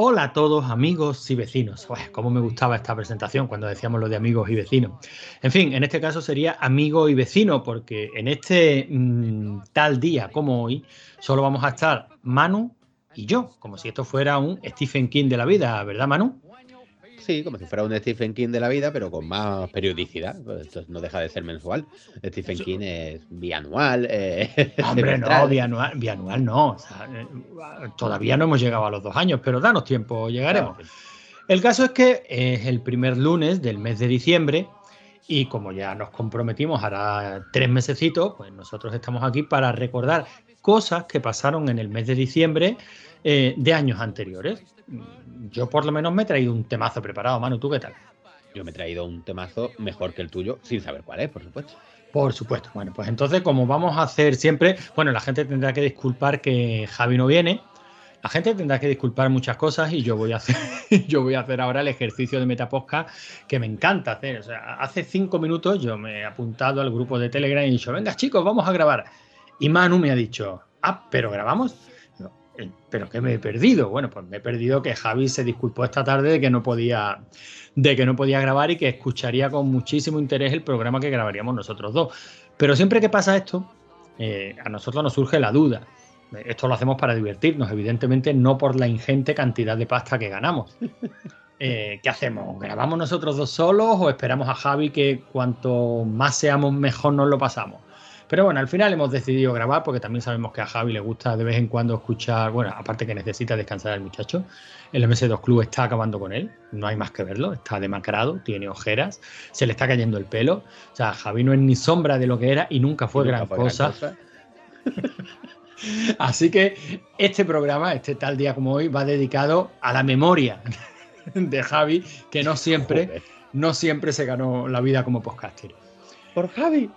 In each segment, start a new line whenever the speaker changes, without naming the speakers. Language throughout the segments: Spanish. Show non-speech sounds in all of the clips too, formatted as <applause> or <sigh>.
Hola a todos amigos y vecinos. Uy, cómo me gustaba esta presentación cuando decíamos lo de amigos y vecinos. En fin, en este caso sería amigo y vecino porque en este mmm, tal día como hoy solo vamos a estar Manu y yo, como si esto fuera un Stephen King de la vida, ¿verdad Manu?
Sí, como si fuera un Stephen King de la vida, pero con más periodicidad. Esto no deja de ser mensual. Stephen King es bianual. Eh, <laughs>
Hombre, no, bianual, bianual no. O sea, eh, todavía no hemos llegado a los dos años, pero danos tiempo, llegaremos. Claro. El caso es que es el primer lunes del mes de diciembre y como ya nos comprometimos hará tres mesecitos, pues nosotros estamos aquí para recordar cosas que pasaron en el mes de diciembre eh, de años anteriores. Yo por lo menos me he traído un temazo preparado, Manu, ¿tú qué tal?
Yo me he traído un temazo mejor que el tuyo, sin saber cuál es, por supuesto.
Por supuesto. Bueno, pues entonces, como vamos a hacer siempre, bueno, la gente tendrá que disculpar que Javi no viene. La gente tendrá que disculpar muchas cosas y yo voy a hacer, <laughs> yo voy a hacer ahora el ejercicio de Metaposca que me encanta hacer. O sea, hace cinco minutos yo me he apuntado al grupo de Telegram y he dicho, venga chicos, vamos a grabar. Y Manu me ha dicho, ah, pero grabamos. ¿Pero qué me he perdido? Bueno, pues me he perdido que Javi se disculpó esta tarde de que no podía, de que no podía grabar y que escucharía con muchísimo interés el programa que grabaríamos nosotros dos. Pero siempre que pasa esto, eh, a nosotros nos surge la duda. Esto lo hacemos para divertirnos, evidentemente no por la ingente cantidad de pasta que ganamos. <laughs> Eh, ¿Qué hacemos? ¿Grabamos nosotros dos solos o esperamos a Javi que cuanto más seamos mejor nos lo pasamos? Pero bueno, al final hemos decidido grabar porque también sabemos que a Javi le gusta de vez en cuando escuchar, bueno, aparte que necesita descansar el muchacho, el MS2 Club está acabando con él, no hay más que verlo, está demacrado, tiene ojeras, se le está cayendo el pelo, o sea, Javi no es ni sombra de lo que era y nunca fue, y nunca gran, fue cosa. gran cosa. <laughs> Así que este programa, este tal día como hoy, va dedicado a la memoria <laughs> de Javi, que no siempre, Joder. no siempre se ganó la vida como podcaster
por Javi.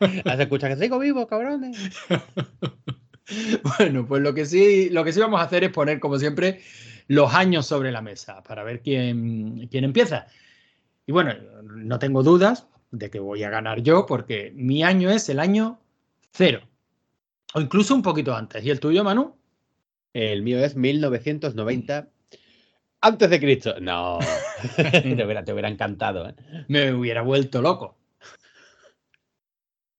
<laughs> ¿Has escuchado que sigo vivo, cabrones? <laughs>
bueno, pues lo que sí, lo que sí vamos a hacer es poner, como siempre, los años sobre la mesa para ver quién, quién empieza. Y bueno, no tengo dudas de que voy a ganar yo, porque mi año es el año cero. O incluso un poquito antes. ¿Y el tuyo, Manu?
El mío es 1990 antes de Cristo. No, <laughs> te, hubiera, te hubiera encantado. ¿eh?
Me hubiera vuelto loco.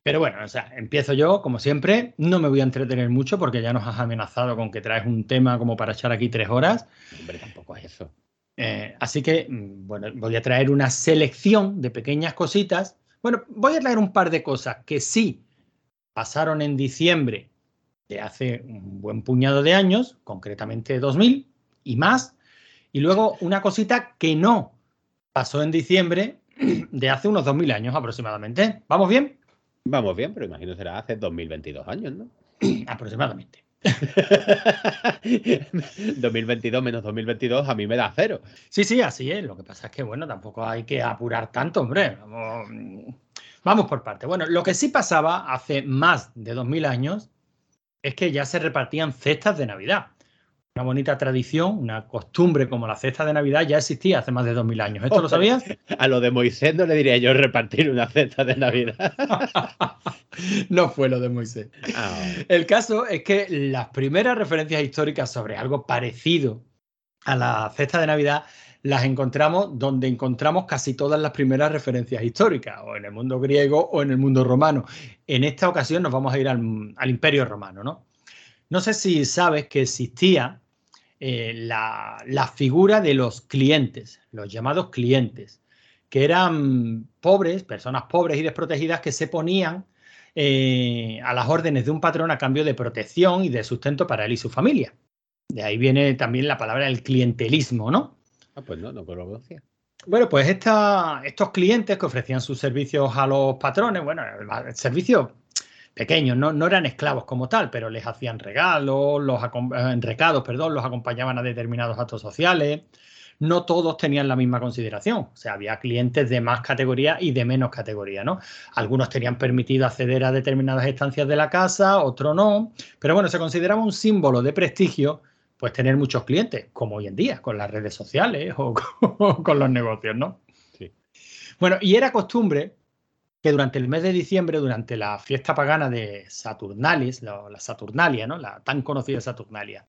Pero bueno, o sea, empiezo yo, como siempre. No me voy a entretener mucho porque ya nos has amenazado con que traes un tema como para echar aquí tres horas.
Hombre, tampoco es eso.
Eh, así que, bueno, voy a traer una selección de pequeñas cositas. Bueno, voy a traer un par de cosas que sí pasaron en diciembre de hace un buen puñado de años, concretamente 2000 y más. Y luego una cosita que no pasó en diciembre de hace unos 2000 años aproximadamente. ¿Vamos bien?
Vamos bien, pero imagino será hace 2022 años, ¿no? <clears throat>
Aproximadamente. <laughs>
2022 menos 2022 a mí me da cero.
Sí, sí, así es. Lo que pasa es que, bueno, tampoco hay que apurar tanto, hombre. Vamos, vamos por parte. Bueno, lo que sí pasaba hace más de 2000 años es que ya se repartían cestas de Navidad. Una bonita tradición, una costumbre como la cesta de Navidad ya existía hace más de 2000 años. ¿Esto lo sabías?
A lo de Moisés no le diría yo repartir una cesta de Navidad. <laughs>
no fue lo de Moisés. Oh. El caso es que las primeras referencias históricas sobre algo parecido a la cesta de Navidad las encontramos donde encontramos casi todas las primeras referencias históricas, o en el mundo griego o en el mundo romano. En esta ocasión nos vamos a ir al, al Imperio Romano, ¿no? No sé si sabes que existía eh, la, la, figura de los clientes, los llamados clientes, que eran pobres, personas pobres y desprotegidas que se ponían eh, a las órdenes de un patrón a cambio de protección y de sustento para él y su familia. De ahí viene también la palabra del clientelismo, ¿no?
Ah, pues no, no lo conocía.
Bueno, pues esta, estos clientes que ofrecían sus servicios a los patrones, bueno, el servicio pequeños, no, no eran esclavos como tal, pero les hacían regalos, los recados, perdón, los acompañaban a determinados actos sociales, no todos tenían la misma consideración. O sea, había clientes de más categoría y de menos categoría, ¿no? Algunos tenían permitido acceder a determinadas estancias de la casa, otros no. Pero bueno, se consideraba un símbolo de prestigio, pues tener muchos clientes, como hoy en día, con las redes sociales o <laughs> con, los negocios, ¿no? Sí. Bueno, y era costumbre que durante el mes de diciembre, durante la fiesta pagana de Saturnalis, la, Saturnalia, ¿no? La tan conocida Saturnalia,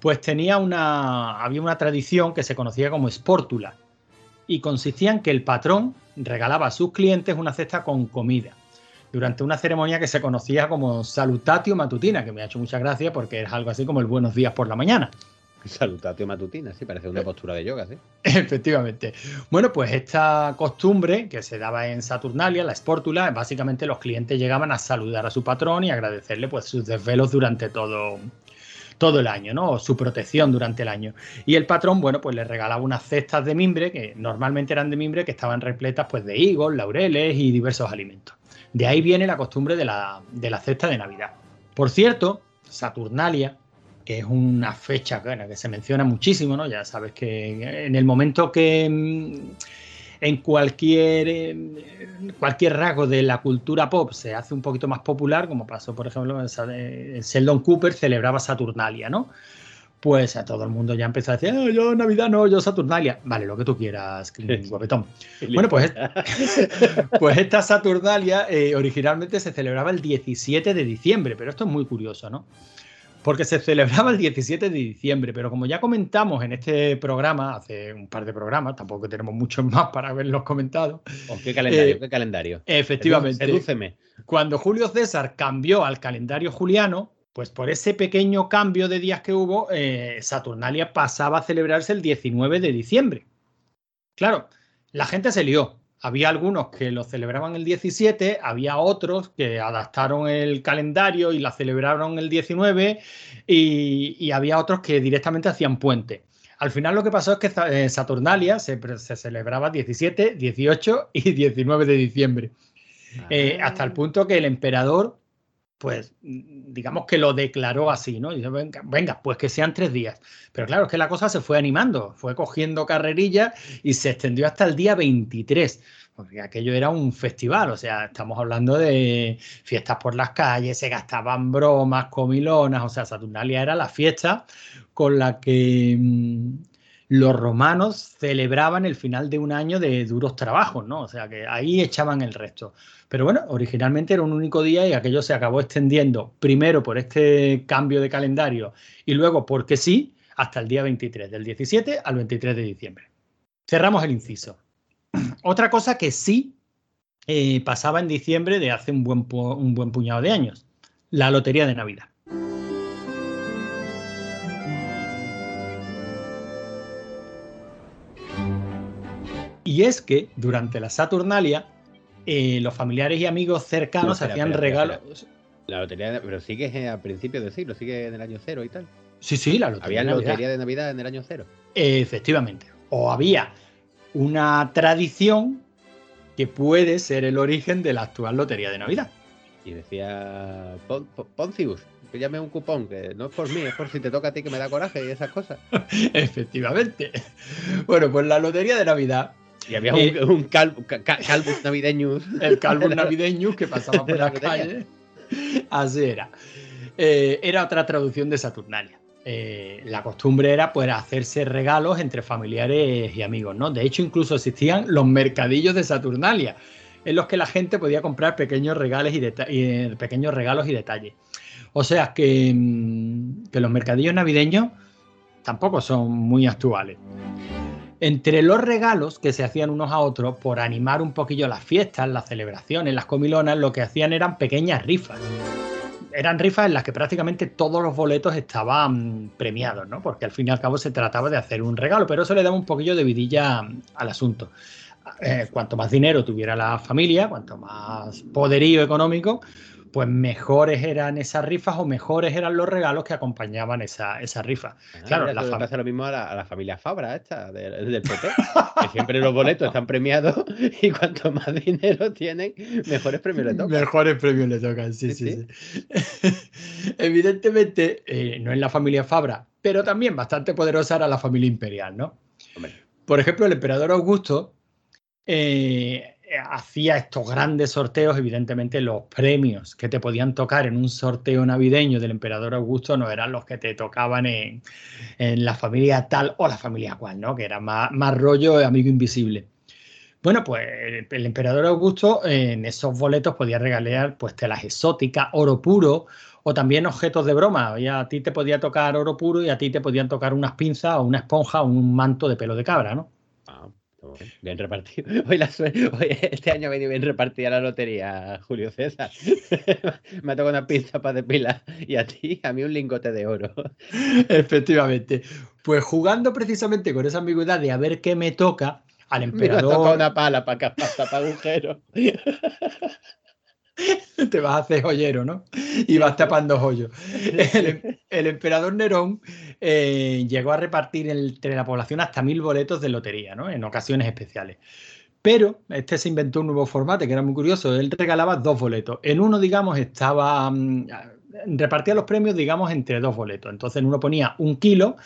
pues tenía una, había una tradición que se conocía como espórtula y consistía en que el patrón regalaba a sus clientes una cesta con comida durante una ceremonia que se conocía como salutatio matutina, que me ha hecho mucha gracia porque es algo así como el buenos días por la mañana. <laughs>
Salutatio matutina, sí, parece una eh, postura de yoga, sí. <laughs>
Efectivamente. Bueno, pues esta costumbre que se daba en Saturnalia, la espórtula, básicamente los clientes llegaban a saludar a su patrón y agradecerle pues sus desvelos durante todo, todo el año, ¿no? su protección durante el año. Y el patrón, bueno, pues le regalaba unas cestas de mimbre, que normalmente eran de mimbre, que estaban repletas pues de higos, laureles y diversos alimentos. De ahí viene la costumbre de la, de la cesta de Navidad. Por cierto, Saturnalia, que es una fecha que se menciona muchísimo, ¿no? Ya sabes que en el momento que mm, en cualquier, cualquier rasgo de la cultura pop se hace un poquito más popular, como pasó, por ejemplo, en Sheldon Cooper celebraba Saturnalia, ¿no? Pues a todo el mundo ya empezó a decir, ah, yo Navidad no, yo Saturnalia. Vale, lo que tú quieras, guapetón. Bueno, pues, <laughs> pues esta Saturnalia eh, originalmente se celebraba el 17 de diciembre, pero esto es muy curioso, ¿no? Porque se celebraba el 17 de diciembre, pero como ya comentamos en este programa, hace un par de programas, tampoco tenemos muchos más para verlos comentados.
Oh, ¿Qué calendario? Eh, ¿Qué calendario?
Efectivamente. Sedúceme. Cuando Julio César cambió al calendario juliano, pues por ese pequeño cambio de días que hubo, eh, Saturnalia pasaba a celebrarse el 19 de diciembre. Claro, la gente se lió había algunos que lo celebraban el 17, había otros que adaptaron el calendario y la celebraron el 19 y, había otros que directamente hacían puente. Al final lo que pasó es que eh, Saturnalia se, celebraba 17, 18 y 19 de diciembre. Eh, hasta el punto que el emperador, pues digamos que lo declaró así, ¿no? Y dice, venga, venga, pues que sean tres días. Pero claro, es que la cosa se fue animando, fue cogiendo carrerilla y se extendió hasta el día 23 porque aquello era un festival, o sea, estamos hablando de fiestas por las calles, se gastaban bromas, comilonas, o sea, Saturnalia era la fiesta con la que mm, los romanos celebraban el final de un año de duros trabajos, ¿no? O sea, que ahí echaban el resto. Pero bueno, originalmente era un único día y aquello se acabó extendiendo primero por este cambio de calendario y luego porque sí, hasta el día 23, del 17 al 23 de diciembre. Cerramos el inciso. <clears throat> Otra cosa que sí eh, pasaba en diciembre de hace un buen, un buen puñado de años, la lotería de Navidad. Y es que durante la Saturnalia, eh, los familiares y amigos cercanos hacían regalos.
La lotería, pero sigue a principios del siglo, sigue en el año cero y tal.
Sí, sí, la lotería.
Había lotería de Navidad en el año cero.
Efectivamente. O había una tradición que puede ser el origen de la actual Lotería de Navidad.
Y decía Poncius, que llame un cupón, que no es por mí, es por si te toca a ti que me da coraje y esas cosas. <laughs>
Efectivamente. Bueno, pues la Lotería de Navidad.
Y había un, eh, Calvus Navideñus.
El Calvus <laughs> Navideñus que pasaba por la calle. Así era. Eh, era otra traducción de Saturnalia. Eh, la costumbre era pues hacerse regalos entre familiares y amigos, ¿no? De hecho, incluso existían los mercadillos de Saturnalia, en los que la gente podía comprar pequeños, regalos y, eh, pequeños regalos y detalles. O sea que, mm, que los mercadillos navideños tampoco son muy actuales. Entre los regalos que se hacían unos a otros por animar un poquillo las fiestas, las celebraciones, las comilonas, lo que hacían eran pequeñas rifas eran rifas en las que prácticamente todos los boletos estaban premiados, ¿no? Porque al fin y al cabo se trataba de hacer un regalo, pero eso le daba un poquillo de vidilla al asunto. Eh, cuanto más dinero tuviera la familia, cuanto más poderío económico, pues mejores eran esas rifas o mejores eran los regalos que acompañaban esa, esa rifa.
Ah,
claro,
mira,
la fam-
pasa lo mismo a la, a la familia Fabra esta del, del PP, que siempre los boletos están premiados <laughs> y cuanto más dinero tienen, mejores premios le tocan.
Mejores premios le tocan, sí, sí,
Sí,
sí. <laughs> Evidentemente, eh, no es la familia Fabra, pero también bastante poderosa era la familia imperial, ¿no?
Hombre,
Por ejemplo, el emperador Augusto eh, hacía estos grandes sorteos, evidentemente los premios que te podían tocar en un sorteo navideño del emperador Augusto no eran los que te tocaban en, en la familia tal o la familia cual, ¿no? Que era más, más rollo de amigo invisible. Bueno, pues el, emperador Augusto eh, en esos boletos podía regalar pues telas exóticas, oro puro o también objetos de broma. Y a ti te podía tocar oro puro y a ti te podían tocar unas pinzas o una esponja o un manto de pelo de cabra, ¿no?
ah, bien, repartido. <laughs> Hoy la hoy este año ha venido bien repartida la lotería, Julio César. <laughs> Me ha tocado una pizza para depilar y a ti, a mí un lingote de oro. <laughs>
Efectivamente. Pues jugando precisamente con esa ambigüedad de a ver qué me toca al
Me ha tocado
emperador,
una pala para tapar agujeros. <laughs>
te vas a hacer joyero, ¿no? Y vas tapando hoyos. El, em- emperador Nerón eh, llegó a repartir entre la población hasta mil boletos de lotería, ¿no? En ocasiones especiales. Pero este se inventó un nuevo formato que era muy curioso. Él regalaba dos boletos. En uno, digamos, estaba. mm, repartía los premios, digamos, entre dos boletos. Entonces, en uno ponía un kilo,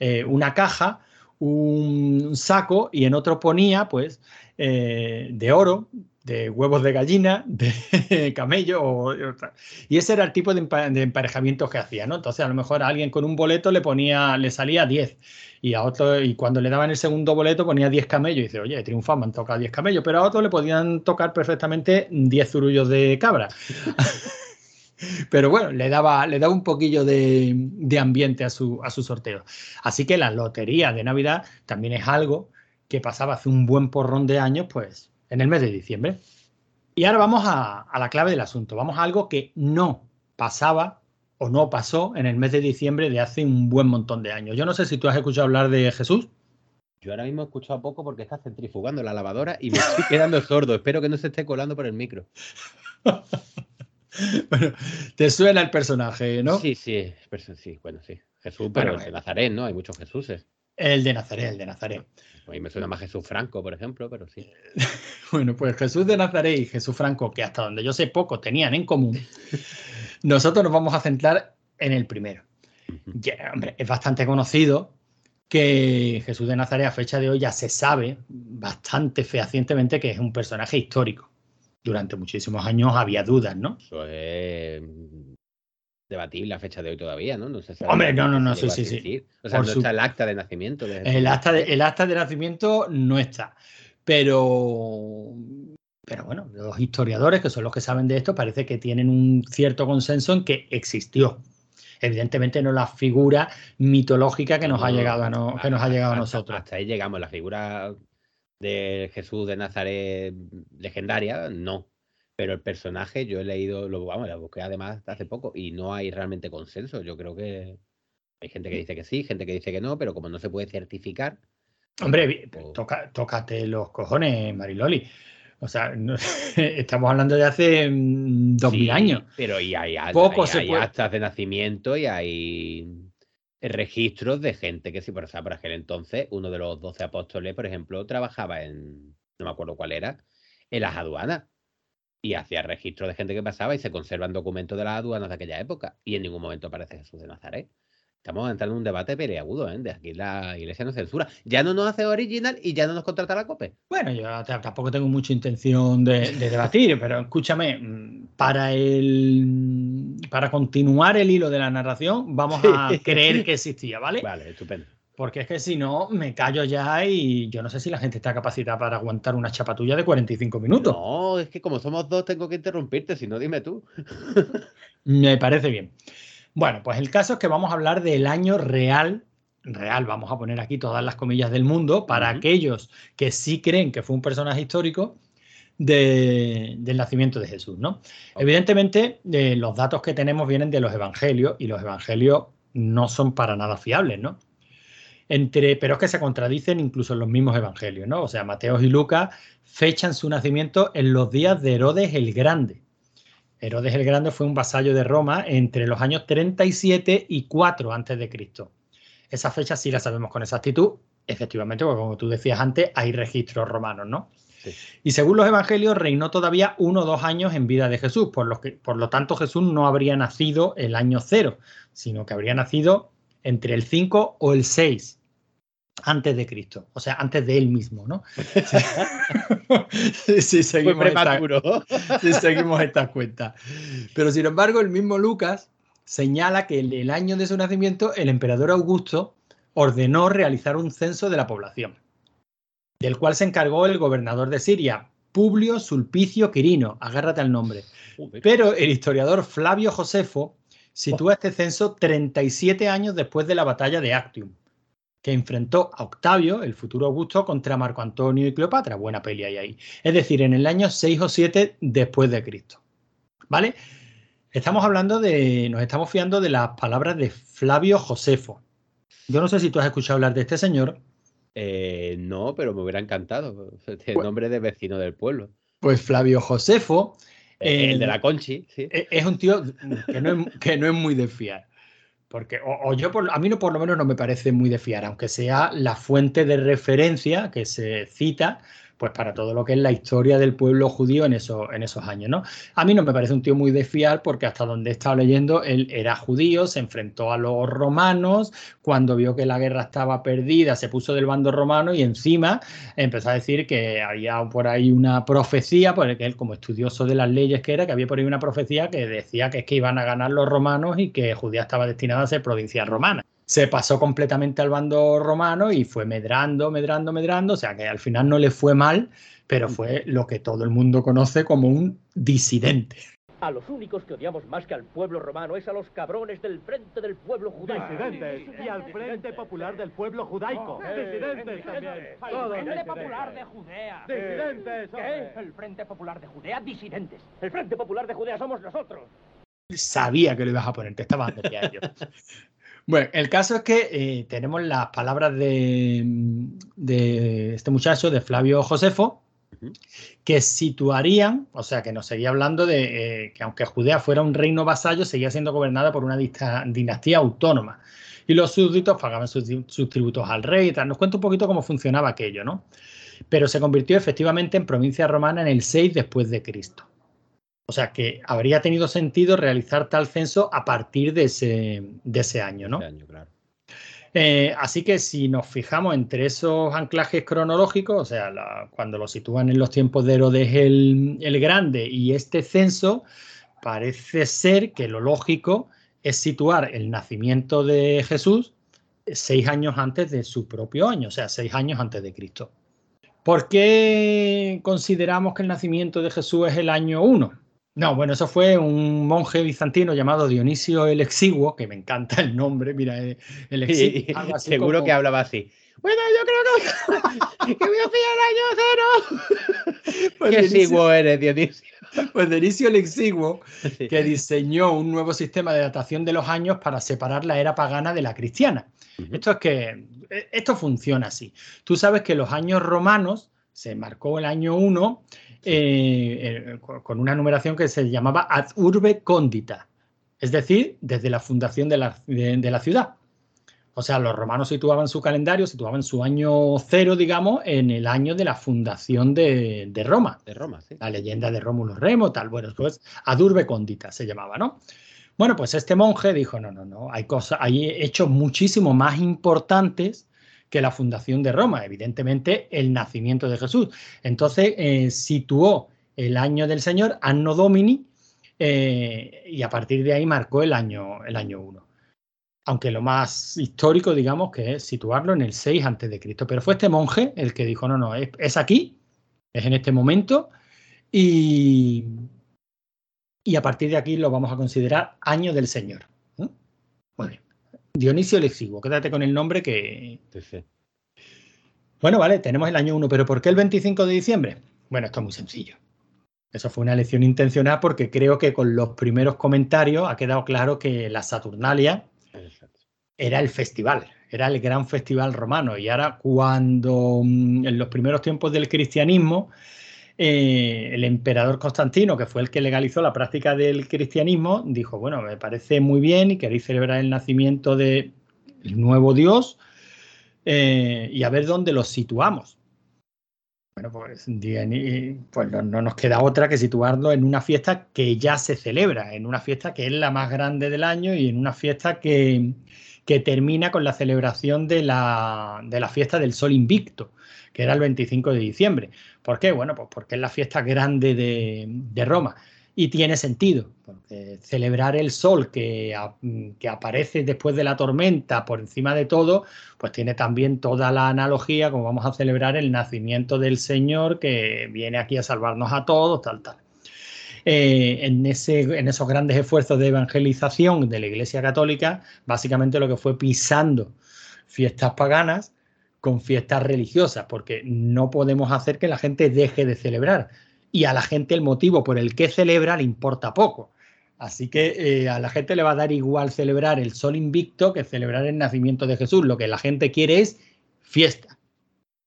eh, una caja, un saco, y en otro ponía, pues, eh, de oro, de huevos de gallina, de <laughs> camello. y ese era el tipo de emparejamientos que hacía, ¿no? Entonces, a lo mejor a alguien con un boleto le ponía, le salía 10 y a otro, y cuando le daban el segundo boleto ponía 10 camellos y dice, oye, triunfa, me han tocado 10 camellos, pero a otro le podían tocar perfectamente 10 zurullos de cabra. <laughs> Pero bueno, le daba, le daba un poquillo de, de ambiente a su, a su sorteo. Así que la lotería de Navidad también es algo que pasaba hace un buen porrón de años, pues en el mes de diciembre. Y ahora vamos a, a la clave del asunto. Vamos a algo que no pasaba o no pasó en el mes de diciembre de hace un buen montón de años. Yo no sé si tú has escuchado hablar de Jesús.
Yo ahora mismo he escuchado poco porque está centrifugando la lavadora y me estoy <laughs> quedando sordo. Espero que no se esté colando por el micro. <laughs>
Bueno, te suena el personaje, ¿no?
Sí, sí, sí, bueno, sí. Jesús, pero
Bueno,
el de
eh.
Nazaret, ¿no? Hay muchos Jesuses.
El de Nazaret, el de Nazaret.
A mí me suena más Jesús Franco, por ejemplo, pero sí. <laughs>
Bueno, pues Jesús de Nazaret y Jesús Franco, que hasta donde yo sé poco tenían en común, <laughs> nosotros nos vamos a centrar en el primero. Ya, hombre, es bastante conocido que Jesús de Nazaret a fecha de hoy ya se sabe bastante fehacientemente que es un personaje histórico. Durante muchísimos años había dudas, ¿no?
Eso es debatible a fecha de hoy todavía, ¿no? No se sabe
Hombre, no, no, no, sí, sí, sí.
O sea,
Por
no
su-
está el acta de nacimiento de.
El acta de, el acta de nacimiento no está. Pero, pero bueno, los historiadores, que son los que saben de esto, parece que tienen un cierto consenso en que existió. Evidentemente no la figura mitológica que nos ha llegado a, no- que nos ha
hasta-
llegado a nosotros.
Hasta ahí llegamos. La figura de Jesús de Nazaret legendaria, no. Pero el personaje, yo he leído, lo vamos, la busqué además hace poco y no hay realmente consenso. Yo creo que hay gente que dice que sí, gente que dice que no, pero como no se puede certificar.
Hombre,
tampoco-
toca, tócate los cojones, Mariloli. O sea, no- <laughs> estamos hablando de hace mm, dos mil años.
Pero y hay, hay-
Poco
hay-
se
hay
puede-
actas de nacimiento y hay registros de gente que sí, por, o sea, por aquel entonces, uno de los doce apóstoles, por ejemplo, trabajaba en, no me acuerdo cuál era, en las aduanas. Y hacía registros de gente que pasaba y se conservan documentos de las aduanas de aquella época. Y en ningún momento aparece Jesús de Nazaret. Estamos entrando en un debate peleagudo, ¿eh? De aquí la iglesia no censura. Ya no nos hace original y ya no nos contrata la COPE.
Bueno, yo tampoco tengo mucha intención de, de debatir, pero escúchame, mm, para el para continuar el hilo de la narración, vamos a <laughs> creer que existía, ¿vale?
Vale, estupendo.
Porque es que si no, me callo ya y yo no sé si la gente está capacitada para aguantar una chapatulla de 45 minutos.
No, es que como somos dos tengo que interrumpirte, si no, dime tú. <laughs>
Me parece bien. Bueno, pues el caso es que vamos a hablar del año real, real, vamos a poner aquí todas las comillas del mundo, para aquellos que sí creen que fue un personaje histórico de- del nacimiento de Jesús, ¿no? Evidentemente, eh, los datos que tenemos vienen de los evangelios y los evangelios no son para nada fiables, ¿no? Entre, pero es que se contradicen incluso en los mismos evangelios, ¿no? O sea, Mateo y Lucas fechan su nacimiento en los días de Herodes el Grande Herodes el Grande fue un vasallo de Roma entre los años 37 y 4 antes de Cristo. Esa fecha sí la sabemos con exactitud, efectivamente, porque como tú decías antes, hay registros romanos, ¿no? Sí. Y según los evangelios, reinó todavía uno o dos años en vida de Jesús, por lo, que, por lo tanto Jesús no habría nacido el año cero, sino que habría nacido entre el 5 o el 6 antes de Cristo, o sea, antes de él mismo, ¿no? <laughs> <laughs>
Sí, seguimos,
seguimos estas cuentas. Pero sin embargo, el mismo Lucas señala que en el año de su nacimiento el emperador Augusto ordenó realizar un censo de la población, del cual se encargó el gobernador de Siria, Publio Sulpicio Quirino, agárrate al nombre. Pero el historiador Flavio Josefo sitúa este censo 37 años después de la batalla de Actium que enfrentó a Octavio, el futuro Augusto, contra Marco Antonio y Cleopatra. Buena peli hay ahí. Es decir, en el año 6 o 7 después de Cristo. ¿Vale? Estamos hablando de, nos estamos fiando de las palabras de Flavio Josefo. Yo no sé si tú has escuchado hablar de este señor.
Eh, no, pero me hubiera encantado. <laughs> el pues nombre de vecino del pueblo.
Pues Flavio Josefo.
el de la Conchi, sí.
Es un tío que no es, que no es muy de fiar. Porque, o, yo, por, a mí no, por lo menos no me parece muy de fiar, aunque sea la fuente de referencia que se cita, pues para todo lo que es la historia del pueblo judío en, en esos años, ¿no? A mí no me parece un tío muy de porque hasta donde he estado leyendo, él era judío, se enfrentó a los romanos, cuando vio que la guerra estaba perdida, se puso del bando romano y encima empezó a decir que había por ahí una profecía, porque él como estudioso de las leyes que era, que había por ahí una profecía que decía que es que iban a ganar los romanos y que Judía estaba destinada a ser provincia romana se pasó completamente al bando romano y fue medrando, medrando, medrando, o sea que al final no le fue mal, pero fue lo que todo el mundo conoce como un disidente.
A los únicos que odiamos más que al pueblo romano es a los cabrones del Frente del Pueblo Judaico.
Disidentes. Y al Frente Popular del Pueblo Judaico. disidentes también.
El Frente Popular de Judea.
Disidentes.
¿Qué? El Frente Popular de Judea, disidentes. El Frente Popular de Judea somos nosotros.
Sabía que lo ibas a poner, te estaba dando yo. Bueno, el caso es que eh, tenemos las palabras de, este muchacho, de Flavio Josefo, que situarían, o sea, que nos seguía hablando de eh, que aunque Judea fuera un reino vasallo, seguía siendo gobernada por una dinastía autónoma. Y los súbditos pagaban sus, sus, tributos al rey y tal. Nos cuenta un poquito cómo funcionaba aquello, ¿no? Pero se convirtió efectivamente en provincia romana en el 6 después de Cristo. O sea que habría tenido sentido realizar tal censo a partir de ese, de ese año, ¿no? Eh, así que si nos fijamos entre esos anclajes cronológicos, o sea, cuando lo sitúan en los tiempos de Herodes el, el Grande y este censo, parece ser que lo lógico es situar el nacimiento de Jesús seis años antes de su propio año, o sea, seis años antes de Cristo. ¿Por qué consideramos que el nacimiento de Jesús es el año 1? No, bueno, eso fue un monje bizantino llamado Dionisio el Exiguo, que me encanta el nombre, mira, eh, el
Exiguo. seguro que hablaba así. Bueno, yo creo que, <laughs> que voy a pillar el año cero. <laughs> Pues Qué exiguo eres, Dionisio.
Pues Dionisio el Exiguo, que diseñó un nuevo sistema de datación de los años para separar la era pagana de la cristiana. Esto es que, e, esto funciona así. Tú sabes que los años romanos, se marcó el año 1 eh, eh, con una numeración que se llamaba ad urbe condita, es decir, desde la fundación de la, ciudad. O sea, los romanos situaban su calendario, situaban su año cero, digamos, en el año de la fundación de, Roma.
De Roma, sí.
La leyenda de Rómulo Remo, tal. Bueno, pues ad urbe condita se llamaba, ¿no? Bueno, pues este monje dijo, no, no, no, hay cosas, hay hechos muchísimo más importantes que la fundación de Roma, evidentemente el nacimiento de Jesús. Entonces eh, situó el año del Señor, Anno Domini, eh, y a partir de ahí marcó el año, el año 1. Aunque lo más histórico, digamos, que es situarlo en el 6 antes de Cristo. Pero fue este monje el que dijo, no, no, es, aquí, es en este momento, y, y a partir de aquí lo vamos a considerar año del Señor. Muy bien. Dionisio el Exiguo, quédate con el nombre que... Bueno, vale, tenemos el año 1, pero ¿por qué el 25 de diciembre? Bueno, esto es muy sencillo. Eso fue una elección intencional porque creo que con los primeros comentarios ha quedado claro que la Saturnalia era el festival, era el gran festival romano. Y ahora cuando mm, en los primeros tiempos del cristianismo eh, el emperador Constantino, que fue el que legalizó la práctica del cristianismo, dijo, bueno, me parece muy bien y queréis celebrar el nacimiento del nuevo Dios eh, y a ver dónde los situamos. Bueno, pues, pues no, nos queda otra que situarlo en una fiesta que ya se celebra, en una fiesta que es la más grande del año y en una fiesta que, que termina con la celebración de la, de la fiesta del Sol Invicto que era el 25 de diciembre. ¿Por qué? Bueno, pues porque es la fiesta grande de, Roma. Y tiene sentido, porque celebrar el sol que, que, aparece después de la tormenta por encima de todo, pues tiene también toda la analogía, como vamos a celebrar el nacimiento del Señor que viene aquí a salvarnos a todos, tal, tal. Eh, en, ese, en esos grandes esfuerzos de evangelización de la Iglesia Católica, básicamente lo que fue pisando fiestas paganas con fiestas religiosas, porque no podemos hacer que la gente deje de celebrar. Y a la gente el motivo por el que celebra le importa poco. Así que eh, a la gente le va a dar igual celebrar el sol invicto que celebrar el nacimiento de Jesús. Lo que la gente quiere es fiesta.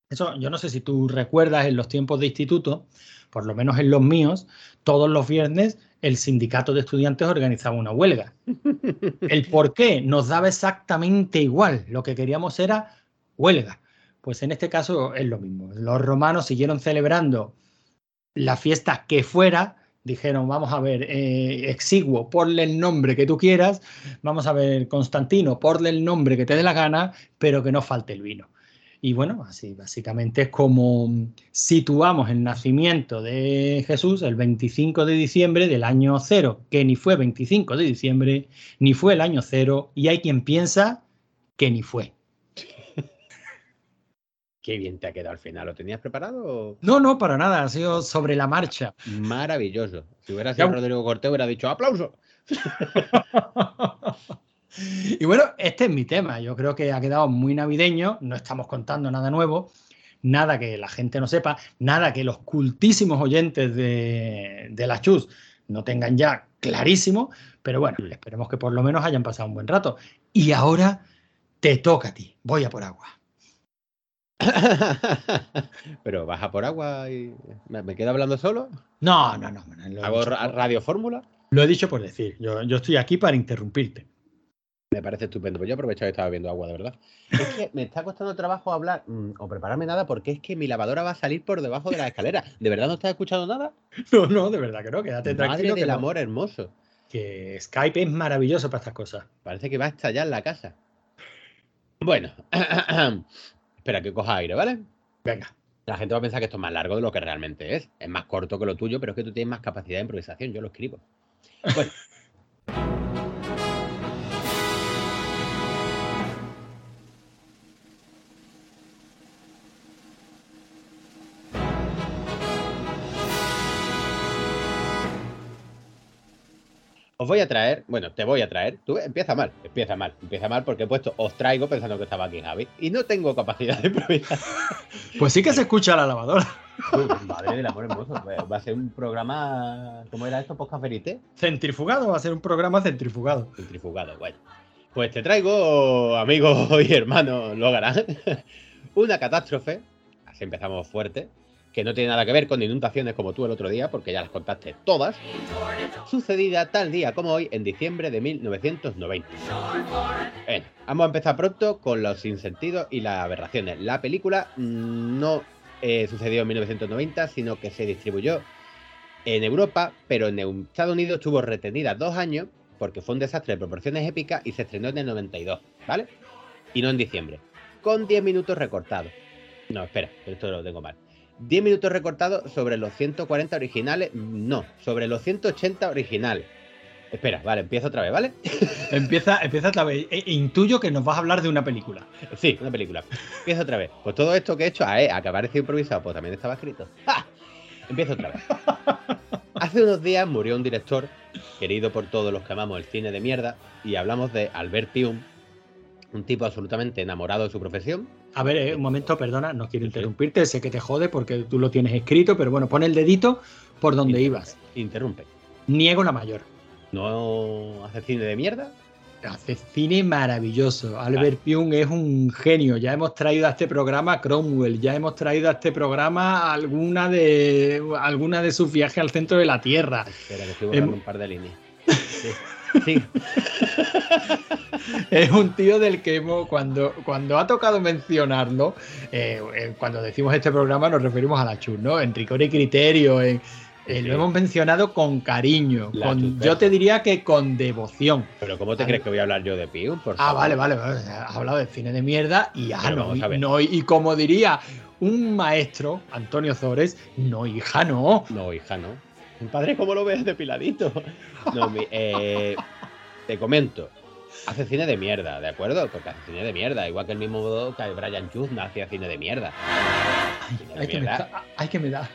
Eso yo no sé si tú recuerdas en los tiempos de instituto, por lo menos en los míos, todos los viernes el sindicato de estudiantes organizaba una huelga. <laughs> El por qué nos daba exactamente igual. Lo que queríamos era huelga. Pues en este caso es lo mismo. Los romanos siguieron celebrando la fiesta que fuera, dijeron, vamos a ver, eh, exiguo, ponle el nombre que tú quieras, vamos a ver, Constantino, ponle el nombre que te dé la gana, pero que no falte el vino. Y bueno, así básicamente es como situamos el nacimiento de Jesús el 25 de diciembre del año cero, que ni fue 25 de diciembre, ni fue el año cero, y hay quien piensa que ni fue.
Qué bien te ha quedado al final. ¿Lo tenías preparado?
No, no, para nada. Ha sido sobre la marcha.
Maravilloso. Si hubiera sido Rodrigo Cortés, hubiera dicho aplauso. <laughs>
y bueno, este es mi tema. Yo creo que ha quedado muy navideño. No estamos contando nada nuevo. Nada que la gente no sepa. Nada que los cultísimos oyentes de, de la Chus no tengan ya clarísimo. Pero bueno, mm. esperemos que por lo menos hayan pasado un buen rato. Y ahora te toca a ti. Voy a por agua. <coughs>
Pero baja por agua y. ¿Me quedo hablando solo?
No, no, no.
¿Hago radio fórmula?
Lo he dicho por decir. Yo, yo, estoy aquí para interrumpirte.
Me parece estupendo. Pues yo aprovecho que estaba viendo agua, de verdad. Es que me está costando trabajo hablar mm, o prepararme nada porque es que mi lavadora va a salir por debajo de la escalera. ¿De verdad no estás escuchando nada? <laughs>
No, no, de verdad que no. Quédate
Madre
tranquilo.
del amor hermoso.
Que Skype es maravilloso para estas cosas.
Parece que va a estallar la casa. Bueno, <clears throat> Espera que coja aire, ¿vale?
Venga.
La gente va a pensar que esto es más largo de lo que realmente es. Es más corto que lo tuyo, pero es que tú tienes más capacidad de improvisación. Yo lo escribo. Bueno. Os voy a traer, bueno, te voy a traer. Tú empieza mal, empieza mal, empieza mal porque he puesto os traigo pensando que estaba aquí Javi y no tengo capacidad de improvisar. <laughs>
Pues sí que se escucha la lavadora.
madre del amor hermoso. Va a ser un programa. ¿Cómo era esto? ¿Podcast Verité?
Centrifugado, va a ser un programa centrifugado.
Centrifugado, bueno. Pues te traigo, amigo y hermano Logarán, <laughs> una catástrofe. Así empezamos fuerte que no tiene nada que ver con inundaciones como tú el otro día, porque ya las contaste todas, sucedida tal día como hoy en diciembre de 1990. Bueno, vamos a empezar pronto con los sinsentidos y las aberraciones. La película no eh, sucedió en 1990, sino que se distribuyó en Europa, pero en Estados Unidos estuvo retenida dos años porque fue un desastre de proporciones épicas y se estrenó en el 92, ¿vale? Y no en diciembre, con 10 minutos recortados. No, espera, esto lo tengo mal. 10 minutos recortados sobre los 140 originales. No, sobre los 180 originales. Espera, vale, empieza otra vez, ¿vale? <laughs>
empieza, empieza otra vez. E, intuyo que nos vas a hablar de una película.
Sí, una película. Empieza otra vez. Pues todo esto que he hecho, a, a que aparece improvisado, pues también estaba escrito. ¡Ja! Empieza otra vez. Hace unos días murió un director querido por todos los que amamos el cine de mierda y hablamos de Albert Pium, un tipo absolutamente enamorado de su profesión,
a ver, eh, un momento, perdona, no quiero interrumpirte, sé que te jode porque tú lo tienes escrito, pero bueno, pon el dedito por donde ibas.
Interrumpe.
Niego la mayor.
¿No hace cine de mierda?
hace cine maravilloso. Albert Pyun es un genio. Ya hemos traído a este programa a Cromwell, ya hemos traído a este programa alguna de alguna de sus viajes al centro de la Tierra.
Espera, que estoy borrando
Em-
un par de líneas. <laughs> Sí. Sí. <laughs>
Es un tío del que hemos, cuando, cuando ha tocado mencionarlo, eh, eh, cuando decimos este programa nos referimos a la Chus, ¿no? En Rigor y Criterio, en- eh, lo hemos mencionado con cariño,
La
con- yo te diría que con devoción.
Pero ¿cómo te crees que voy a hablar yo de Piu? Por
Ah, vale, vale, vale. Has hablado de cine de mierda y ah, no, no, y como diría un maestro, Antonio Zores, no, hija, no.
No, hija, no. Mi padre, ¿cómo lo ves depiladito? No, mi- eh, te comento. Hace cine de mierda, ¿de acuerdo? Porque hace cine de mierda. Igual que el mismo modo que Brian Chuzna hacía cine de mierda.
Ay,
Cine de
ay, que me
mierda.
da, ay, que me da.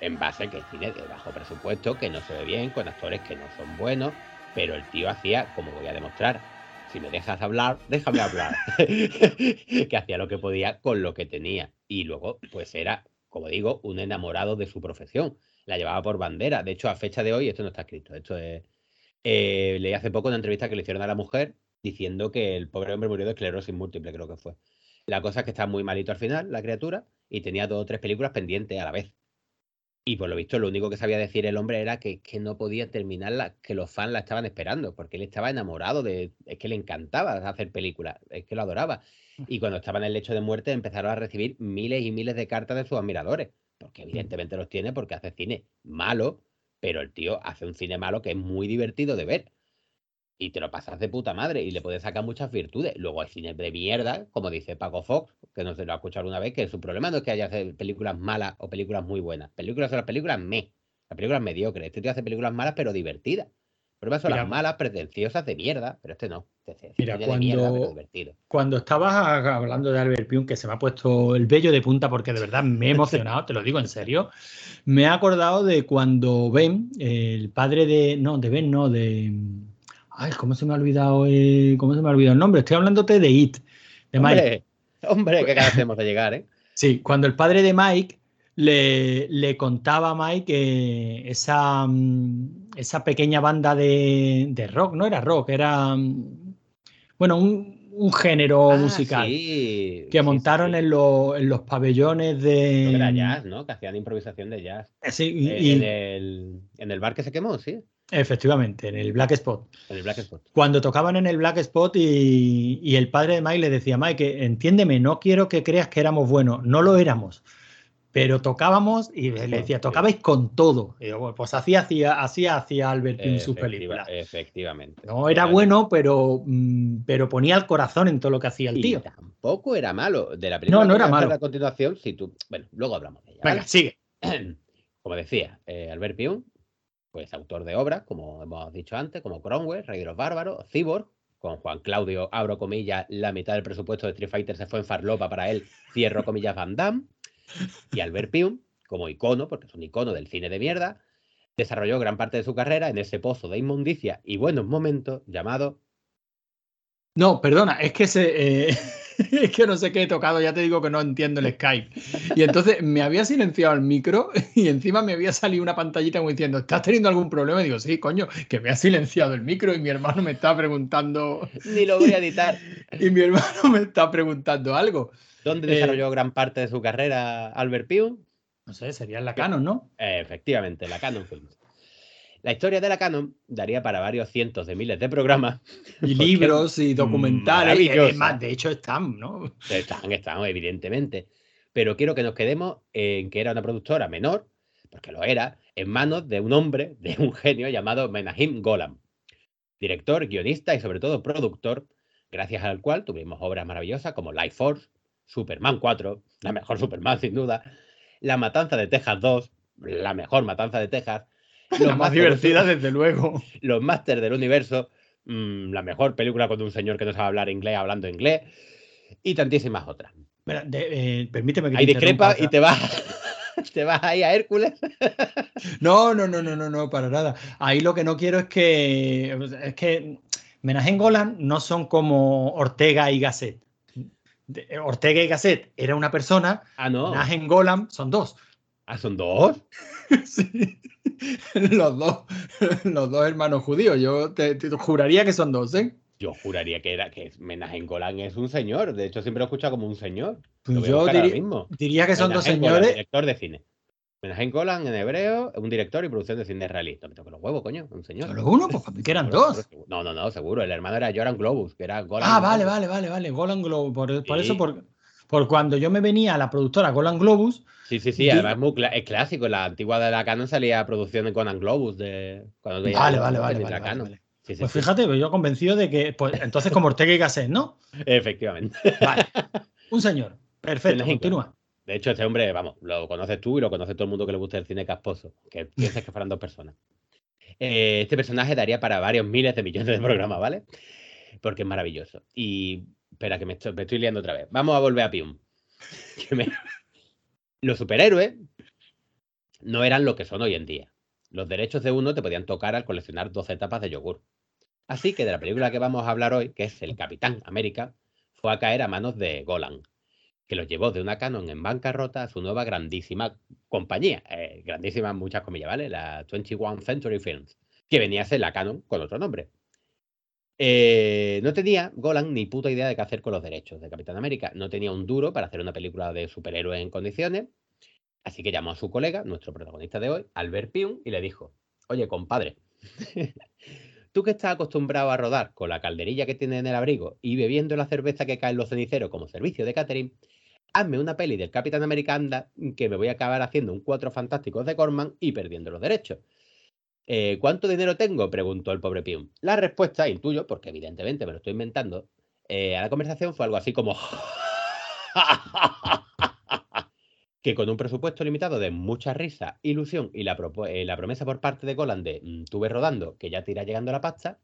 En base a que es cine de bajo presupuesto, que no se ve bien, con actores que no son buenos. Pero el tío hacía, como voy a demostrar, si me dejas hablar, déjame hablar. <laughs> que hacía lo que podía con lo que tenía. Y luego, pues era, como digo, un enamorado de su profesión. La llevaba por bandera. De hecho, a fecha de hoy, esto no está escrito. Esto es. eh, leí hace poco una entrevista que le hicieron a la mujer diciendo que el pobre hombre murió de esclerosis múltiple, creo que fue. La cosa es que está muy malito al final, la criatura, y tenía dos o tres películas pendientes a la vez. Y por lo visto, lo único que sabía decir el hombre era que, que no podía terminarla, que los fans la estaban esperando, porque él estaba enamorado de. Es que le encantaba hacer películas, es que lo adoraba. Y cuando estaba en el lecho de muerte, empezaron a recibir miles y miles de cartas de sus admiradores, porque evidentemente los tiene, porque hace cine malo, pero el tío hace un cine malo que es muy divertido de ver. Y te lo pasas de puta madre y le puedes sacar muchas virtudes. Luego hay cine de mierda, como dice Paco Fox, que no se lo ha escuchado alguna vez, que su problema no es que haya películas malas o películas muy buenas. Películas son las películas me, las películas mediocres. Este tío hace películas malas pero divertidas. Problema son
Mira.
las malas, pretenciosas de mierda, pero este no. Este es
Mira,
de mierda,
cuando-. Cuando estabas hablando de Albert Pyun, que se me ha puesto el vello de punta porque de verdad me he emocionado, te lo digo en serio, me he acordado de cuando Ben, el padre de. No, de Ben, no, de. Ay, ¿cómo se me ha olvidado, eh, ¿cómo se me ha olvidado el nombre? Estoy hablándote de It, de Mike.
Hombre, qué ganas <laughs> tenemos de llegar, ¿eh?
Sí, cuando el padre de Mike le, le contaba a Mike que esa, mm, esa pequeña banda de, de rock, no era rock, era. mm, Bueno, un, un género
Ah,
musical
sí,
que
sí,
montaron
sí.
En, los, en los pabellones
que era
de.
jazz, ¿no? Que hacían improvisación de jazz.
Eh, sí, y-
Eh,
y-
en, el, en el bar que se quemó, sí.
efectivamente, en el Black Spot.
En el Black Spot.
Cuando tocaban en el Black Spot y, y el padre de Mike le decía, Mike, entiéndeme, no quiero que creas que éramos buenos, no lo éramos. Pero tocábamos y le decía, tocabais con todo. Y yo, "Bueno, pues así hacía, así hacía Albert en sus
Efectiva-
películas.
efectivamente.
No era bueno, pero, mm, pero ponía el corazón en todo lo que hacía el
Y
tío.
tampoco era malo. De la película
no
que
era malo.
A continuación, si tú. Bueno, luego hablamos de ella.
Venga,
¿vale?
sigue. <clears throat>
Como decía, eh, Albert Pyun, pues autor de obras, como hemos dicho antes, como Cromwell, Rey de los Bárbaros, Cyborg, con Juan Claudio, abro comillas, la mitad del presupuesto de Street Fighter se fue en farlopa para él, cierro comillas Van Damme, y Albert Pyun, como icono, porque es un icono del cine de mierda, desarrolló gran parte de su carrera en ese pozo de inmundicia y buenos momentos llamado
No, perdona, es que se, eh, <laughs> es que no sé qué he tocado, ya te digo que no entiendo el Skype. Y entonces me había silenciado el micro <laughs> y encima me había salido una pantallita como diciendo, ¿estás teniendo algún problema? Y digo, sí, coño, que me ha silenciado el micro y mi hermano me está preguntando,
Ni lo voy a editar. <laughs>
y mi hermano me está preguntando algo.
¿Dónde
Eh,
desarrolló gran parte de su carrera Albert Pyun?
No sé, sería en la Canon, ¿no?
Eh, efectivamente, la Canon Films. La historia de la Canon daría para varios cientos de miles de programas. <laughs>
Y libros y documentales. y
maravillosa.
es más, de hecho están, ¿no?
Están, están, evidentemente. Pero quiero que nos quedemos en que era una productora menor, porque lo era, en manos de un hombre, de un genio llamado Menahim Golan. Director, guionista y sobre todo productor, gracias al cual tuvimos obras maravillosas como Life Force, Superman 4, la mejor <laughs> Superman sin duda, La Matanza de Texas 2, la mejor Matanza de Texas, <laughs>
La más divertida, desde luego. <laughs>
Los Masters del Universo, mm, la mejor película con un señor que no sabe hablar inglés hablando inglés, y tantísimas otras.
Espera, de- eh, permíteme que
Ahí discrepa y te vas, te vas ahí a Hércules.
No, no, no, no, no, no, para nada. Ahí lo que no quiero es que. Es que Menahem Golan no son como Ortega y Gasset. Eh, Ortega y Gasset era una persona,
Ah, no.
Menahem Golan son dos.
Ah, son dos. <laughs>
Sí. Los dos, los dos hermanos judíos. Yo te, te juraría que son dos, ¿eh?
Yo juraría que era que Menahem Golan es un señor. De hecho, siempre lo he escuchado como un señor.
Pues yo
mismo.
diría que son dos
Menahem Golan,
señores.
director de cine. Menahem Golan en hebreo, un director y producción de cine israelí. No me toques los huevos, coño, un señor.
Solo uno, pues para <laughs> mí que eran dos.
No, no, no, seguro. El hermano era Joran Globus, que era Golan.
Ah, vale, vale, vale, vale. Golan Globus. Por, por
Sí.
eso, por, por cuando yo me venía a la productora Golan Globus,
Sí, sí, sí.
Yo-
Además, es, muy cla- es clásico. En la antigua de la Canon salía producción de Conan Globus. De, cuando
Vale, vale, vale, vale,
la
vale,
Canon.
vale.
Sí, sí,
Pues fíjate, pues yo convencido de que, pues entonces como Ortega y Gasset, ¿no? <laughs>
Efectivamente.
Vale. Un señor. Perfecto, continúa.
De hecho, este hombre, vamos, lo conoces tú y lo conoce todo el mundo que le gusta el cine casposo, que <laughs> piensas que fueran dos personas. Eh, este personaje daría para varios miles de millones de programas, ¿vale? Porque es maravilloso. Y espera, que me estoy, me estoy liando otra vez. Vamos a volver a Pium. <laughs> Me- Los superhéroes no eran lo que son hoy en día. Los derechos de uno te podían tocar al coleccionar 12 tapas de yogur. Así que de la película que vamos a hablar hoy, que es El Capitán América, fue a caer a manos de Golan, que los llevó de una Canon en bancarrota a su nueva grandísima compañía, eh, grandísima muchas comillas, ¿vale? La 21 Century Films, que venía a ser la Canon con otro nombre. Eh, no tenía Golan ni puta idea de qué hacer con los derechos de Capitán América. No tenía un duro para hacer una película de superhéroes en condiciones. Así que llamó a su colega, nuestro protagonista de hoy, Albert Pium, y le dijo: Oye, compadre, <laughs> tú que estás acostumbrado a rodar con la calderilla que tiene en el abrigo y bebiendo la cerveza que cae en los ceniceros como servicio de catering, hazme una peli del Capitán América anda que me voy a acabar haciendo un cuatro fantásticos de Corman y perdiendo los derechos. Eh, ¿Cuánto dinero tengo? preguntó el pobre Pium. La respuesta, intuyo, porque evidentemente me lo estoy inventando, eh, a la conversación fue algo así como <laughs> que con un presupuesto limitado de mucha risa, ilusión y la, eh, la promesa por parte de Golan de "Mm, tuve rodando que ya te irá llegando la pasta,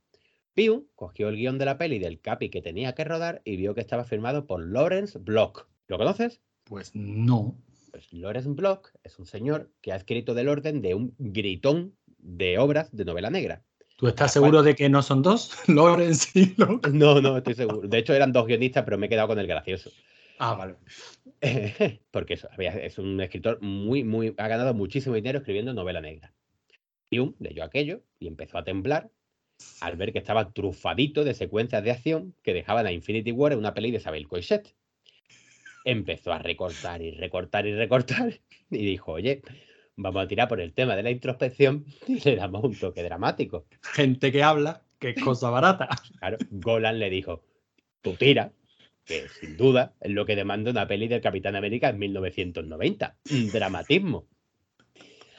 Pium cogió el guion de la peli del Capi que tenía que rodar y vio que estaba firmado por Lawrence Block. ¿Lo conoces?
Pues no.
Pues Lawrence Block es un señor que ha escrito del orden de un gritón de obras de novela negra.
¿Tú estás seguro de que no son dos? <laughs> Lawrence y Locke.
No, no, estoy seguro. De hecho, eran dos guionistas, pero me he quedado con el gracioso.
Ah, vale. <laughs>
Porque eso, es un escritor muy, muy. Ha ganado muchísimo dinero escribiendo novela negra. Pium leyó aquello y empezó a temblar al ver que estaba trufadito de secuencias de acción que dejaban a Infinity War en una peli de Isabel Coixet. Empezó a recortar y recortar y recortar y dijo, oye, vamos a tirar por el tema de la introspección y le damos un toque dramático.
Gente que habla, que es cosa barata.
Claro, Golan le dijo, tú tira, que sin duda es lo que demanda una peli del Capitán América en 1990, un dramatismo.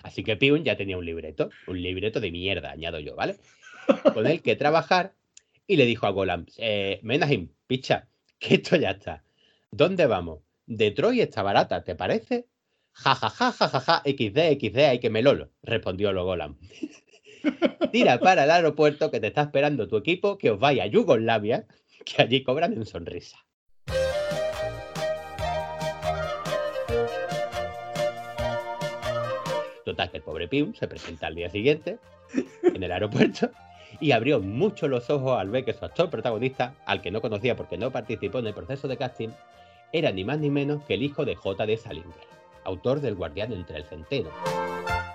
Así que Piun ya tenía un libreto, un libreto de mierda, añado yo, ¿vale? Con el que trabajar y le dijo a Golan, eh, Menahim, picha, que esto ya está. ¿Dónde vamos? Detroit está barata, ¿te parece? Ja, ja, ja, ja, ja, ja, XD, XD, hay que melolo, respondió lo Golan. <laughs> Tira para el aeropuerto que te está esperando tu equipo, que os vaya a Yugoslavia, que allí cobran en sonrisa. Total, que el pobre Pium se presenta al día siguiente en el aeropuerto y abrió mucho los ojos al ver que su actor protagonista, al que no conocía porque no participó en el proceso de casting, era ni más ni menos que el hijo de J.D. Salinger, autor del Guardián entre el Centeno,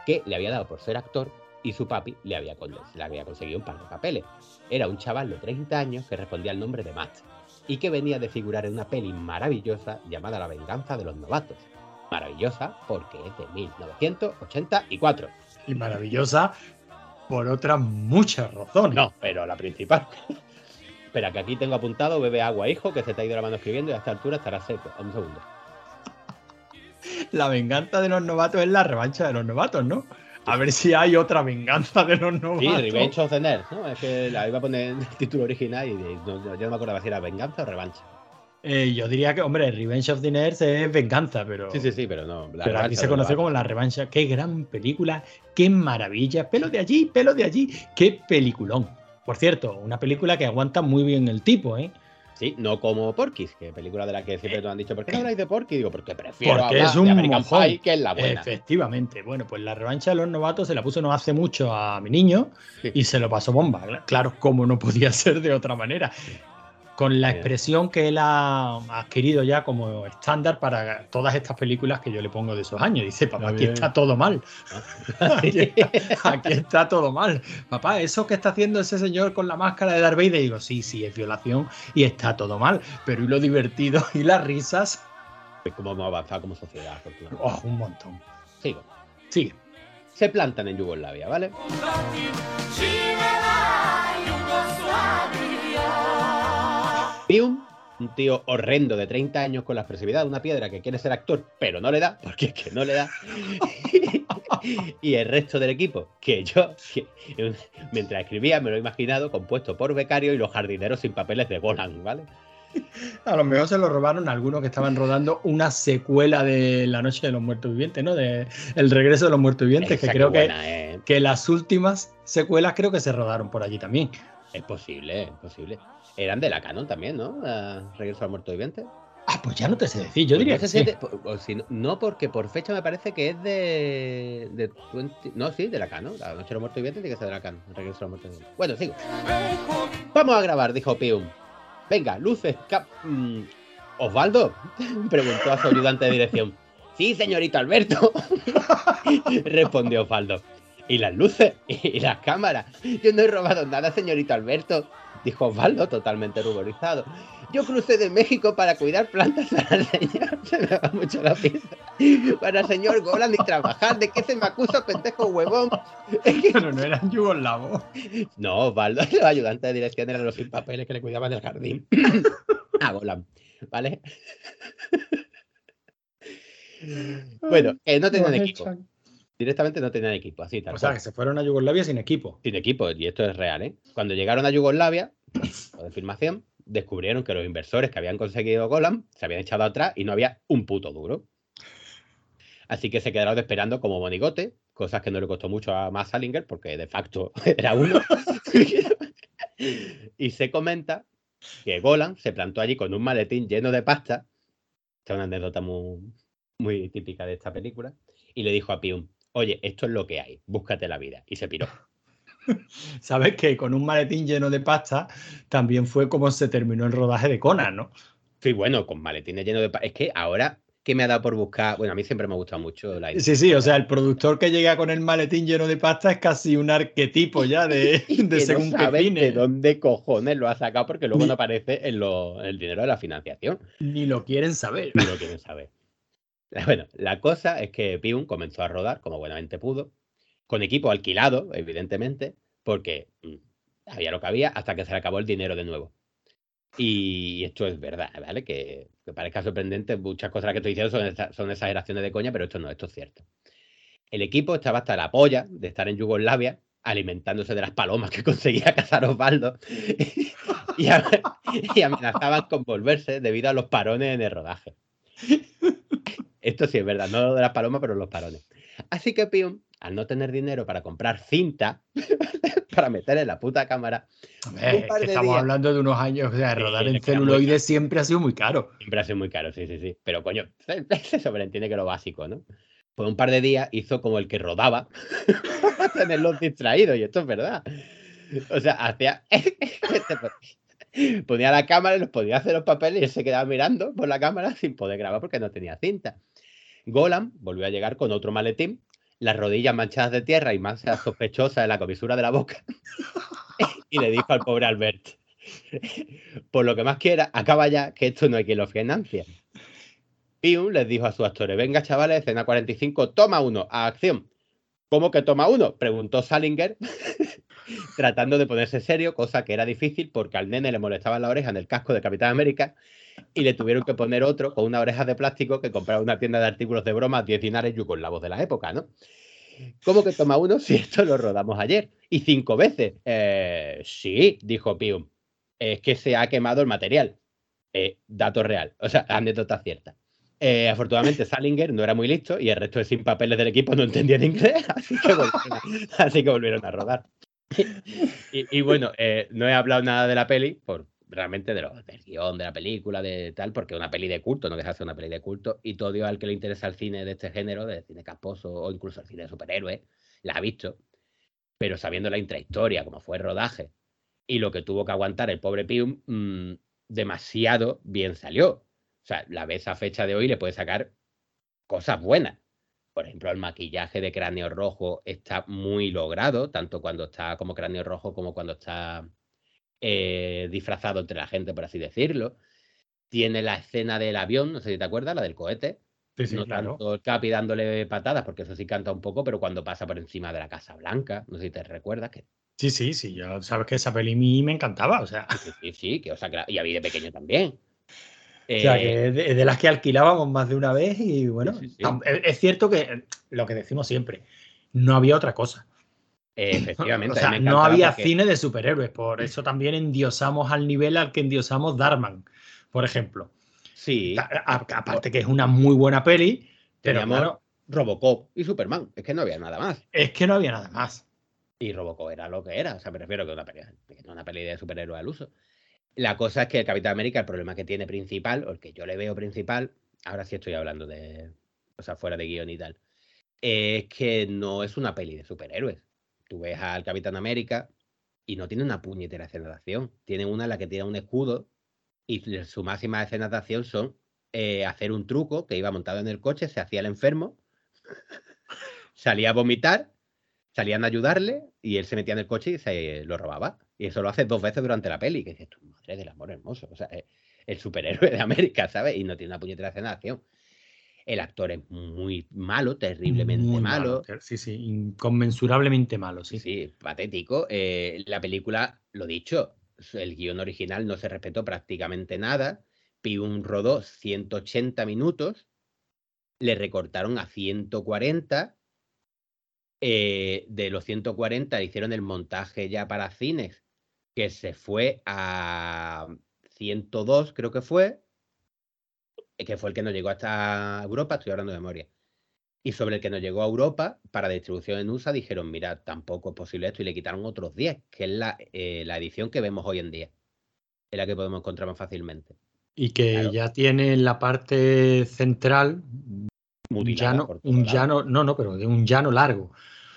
que le había dado por ser actor y su papi le había, le había conseguido un par de papeles. Era un chaval de 30 años que respondía al nombre de Matt y que venía de figurar en una peli maravillosa llamada La venganza de los novatos. Maravillosa porque es de 1984.
Y maravillosa por otras muchas razones.
No, pero la principal. Espera, que aquí tengo apuntado, bebe agua, hijo, que se te ha ido la mano escribiendo y a esta altura estará seco. Un segundo.
La venganza de los novatos es la revancha de los novatos, ¿no? A ver si hay otra venganza de los novatos.
Sí, Revenge of the Nerds, ¿no? Es que la iba a poner en el título original y no, yo no me acordaba si era venganza o revancha.
Eh, yo diría que, hombre, Revenge of the Nerds es venganza, pero,
Sí, sí, sí, pero no.
pero aquí se
va.
como la revancha. Qué gran película, qué maravilla. Pelo de allí, pelo de allí. Qué peliculón. Por cierto, una película que aguanta muy bien el tipo, ¿eh?
Sí, no como Porky's, que película de la que siempre nos han dicho, ¿por qué no habláis de Porky? Digo, porque prefiero
Porque
hablar
es un
de American
mojón.
Pie, que es la buena.
Efectivamente. Bueno, pues la revancha de los novatos se la puso no hace mucho a mi niño
Sí.
y se lo pasó bomba. Claro, como no podía ser de otra manera. Con la expresión que él ha adquirido ya como estándar para todas estas películas que yo le pongo de esos años. Dice, papá, aquí está todo mal. <laughs> Aquí, aquí está todo mal. Papá, eso que está haciendo ese señor con la máscara de Darth Vader, digo, sí, sí, es violación y está todo mal. Pero y lo divertido <laughs> y las risas,
cómo hemos avanzado como sociedad,
oh, un montón.
Sigo.
Sigue.
Se plantan en Yugoslavia, ¿vale? Pium, un tío horrendo de 30 años con la expresividad de una piedra que quiere ser actor, pero no le da, porque es que no le da. <laughs> y el resto del equipo, que yo, que mientras escribía, me lo he imaginado compuesto por becario y los jardineros sin papeles de Golan, ¿vale?
A lo mejor se lo robaron a algunos que estaban rodando una secuela de La Noche de los Muertos Vivientes, ¿no? De El Regreso de los Muertos Vivientes,
Esa
que creo que,
¿eh?
que las últimas secuelas creo que se rodaron por allí también.
Es posible, es posible. Eran de la Canon también, ¿no? Regreso al Muerto Viviente.
Ah, pues ya no te sé decir, yo
Pues
diría
no
que
sé
sí.
es de- po- o si no, no, porque por fecha me parece que es de. de 20 no, sí, de la Canon. La Noche de los Muertos Vivientes tiene que ser de la Canon. Regreso a los Muertos Vivientes. Bueno, sigo. Vamos a grabar, dijo Pium. Venga, luces, cap. mm, Osvaldo, <laughs> preguntó a su ayudante de dirección. Sí, señorito Alberto, <laughs> respondió Osvaldo. ¿Y las luces? ¿Y las cámaras? Yo no he robado nada, señorito Alberto, dijo Osvaldo, totalmente ruborizado. Yo crucé de México para cuidar plantas para el señor. <laughs> Se me va mucho la pista. Para el señor Golan y trabajar. ¿De qué se me acusa, pendejo huevón? Es que-
Pero no eran yugoslavos.
No, Osvaldo, los ayudantes de dirección eran los sin papeles que le cuidaban del jardín. A <clears throat> Golan, ¿vale? bueno, que no tenían equipo. Directamente no tenían equipo, así tal
O sea, que se fueron a Yugoslavia sin equipo.
Sin equipo, y esto es real, ¿eh? Cuando llegaron a Yugoslavia, <coughs> o de filmación, descubrieron que los inversores que habían conseguido Golan se habían echado atrás y no había un puto duro. Así que se quedaron esperando como monigote, cosas que no le costó mucho a Matt Salinger, porque de facto <laughs> era uno. <laughs> y se comenta que Golan se plantó allí con un maletín lleno de pasta, que es una anécdota muy, muy típica de esta película, y le dijo a Pium, oye, esto es lo que hay, búscate la vida. Y se piró. <laughs>
Sabes que con un maletín lleno de pasta también fue como se terminó el rodaje de Conan, ¿no?
Sí, bueno, con maletines llenos de... pa- Es que ahora que me ha dado por buscar... Bueno, a mí siempre me ha gustado mucho la idea.
Sí, sí, o sea, el productor que llega con el maletín lleno de pasta es casi un arquetipo ya de, <laughs> de
que
según
no
qué cine.
de dónde cojones lo ha sacado porque luego
Ni-
no aparece en lo- el dinero de la financiación.
Ni lo quieren saber.
No lo quieren saber. <laughs> Bueno, la cosa es que Pium comenzó a rodar como buenamente pudo, con equipo alquilado, evidentemente, porque mm, había lo que había hasta que se le acabó el dinero de nuevo. Y esto es verdad, ¿vale? Que, parezca sorprendente, muchas cosas que estoy diciendo son, exa- son exageraciones de coña, pero esto no, esto es cierto. El equipo estaba hasta la polla de estar en Yugoslavia, alimentándose de las palomas que <laughs> conseguía cazar Osvaldo, y, y amenazaban con volverse debido a los parones en el rodaje. Esto sí es verdad, no lo de las palomas, pero los parones. Así que Pium, al no tener dinero para comprar cinta <laughs> para meter en la puta cámara,
es que estamos
días.
hablando de unos años, o sea, rodar en celuloide siempre ha sido muy caro.
siempre ha sido muy caro, sí, sí, sí. Pero coño, <laughs> se sobreentiende que lo básico, ¿no? Pues un par de días hizo como el que rodaba para <laughs> tenerlos distraídos, y esto es verdad. O sea, hacía. Ponía la cámara y los podía hacer los papeles y él se quedaba mirando por la cámara sin poder grabar porque no tenía cinta. Golan volvió a llegar con otro maletín, las rodillas manchadas de tierra y manchas sospechosas en la comisura de la boca. <laughs> y le dijo al pobre Albert: Por lo que más quiera, acaba ya, que esto no hay quien lo financia. Pium les dijo a sus actores: Venga, chavales, escena 45, toma uno, a acción. ¿Cómo que toma uno? Preguntó Salinger, <laughs> tratando de ponerse serio, cosa que era difícil porque al nene le molestaba la oreja en el casco de Capitán América y le tuvieron que poner otro con una oreja de plástico que compraba una tienda de artículos de broma 10 dinares yugoslavos de la época, ¿no? ¿Cómo que toma uno <laughs> si esto lo rodamos ayer? ¿Y cinco veces? Eh, sí, dijo Pium. Es que se ha quemado el material. Eh, dato real, o sea, anécdota cierta. Eh, afortunadamente Salinger no era muy listo y el resto de sin papeles del equipo no entendían inglés, <laughs> así que volvieron a, así que volvieron a rodar. Y, bueno, no he hablado nada de la peli, por realmente de lo, del guion, de la película, de tal, porque una peli de culto, no deja de ser una peli de culto, y todo al que le interesa el cine de este género, de cine casposo o incluso el cine de superhéroes, la ha visto, pero sabiendo la intrahistoria, como fue el rodaje, y lo que tuvo que aguantar el pobre Pium, mm, demasiado bien salió. O sea, la ves a fecha de hoy le puede sacar cosas buenas. Por ejemplo, el maquillaje de cráneo rojo está muy logrado, tanto cuando está como cráneo rojo como cuando está eh, disfrazado entre la gente, por así decirlo. Tiene la escena del avión, no sé si te acuerdas, la del cohete.
Sí, sí,
no
claro.
tanto el Capi dándole patadas, porque eso sí canta un poco, pero cuando pasa por encima de la Casa Blanca, no sé si te recuerdas, que
Sí, sí, sí. Yo sabes que esa peli a mí me encantaba. O sea,
sí, sí, sí, que, o sea, que la- y a mí de pequeño también.
o sea,
Eh,
que es de, de las que alquilábamos más de una vez y bueno,
Sí,
es cierto que eh, lo que decimos siempre, no había otra cosa.
Efectivamente.
O sea, no había
porque-
cine de superhéroes, por eso también endiosamos al nivel al que endiosamos Darman, por ejemplo.
Sí,
A- aparte que es una muy buena peli, pero claro,
Robocop y Superman. Es que no había nada más.
es que no había nada más.
Y Robocop era lo que era. O sea, me refiero que una peli, una peli de superhéroe al uso. La cosa es que el Capitán América, el problema que tiene principal, o el que yo le veo principal, ahora sí estoy hablando de cosas fuera de guion y tal, es que no es una peli de superhéroes. Tú ves al Capitán América y no tiene una puñetera escena de acción. Tiene una en la que tiene un escudo y su máxima escenas de acción son eh, hacer un truco que iba montado en el coche, se hacía el enfermo, salía a vomitar, salían a ayudarle y él se metía en el coche y se lo robaba. Y eso lo hace dos veces durante la peli. Que dices, madre del amor hermoso. O sea, es el superhéroe de América, ¿sabes? Y no tiene una puñetera escena de acción. El actor es muy malo, terriblemente
Muy
malo.
Sí, sí, inconmensurablemente malo, sí.
Sí, patético. Eh, la película, lo dicho, el guion original no se respetó prácticamente nada. Pium rodó 180 minutos, le recortaron a 140. eh, de los 140 hicieron el montaje ya para cines, que se fue a 102, creo que fue, que fue el que nos llegó hasta Europa, estoy hablando de memoria. Y sobre el que nos llegó a Europa, para distribución en USA, dijeron, mira, tampoco es posible esto, y le quitaron otros 10, que es la, eh, la edición que vemos hoy en día, es la que podemos encontrar más fácilmente.
Y que
Claro.
ya tiene en la parte central un llano, un no, no, pero de un llano largo.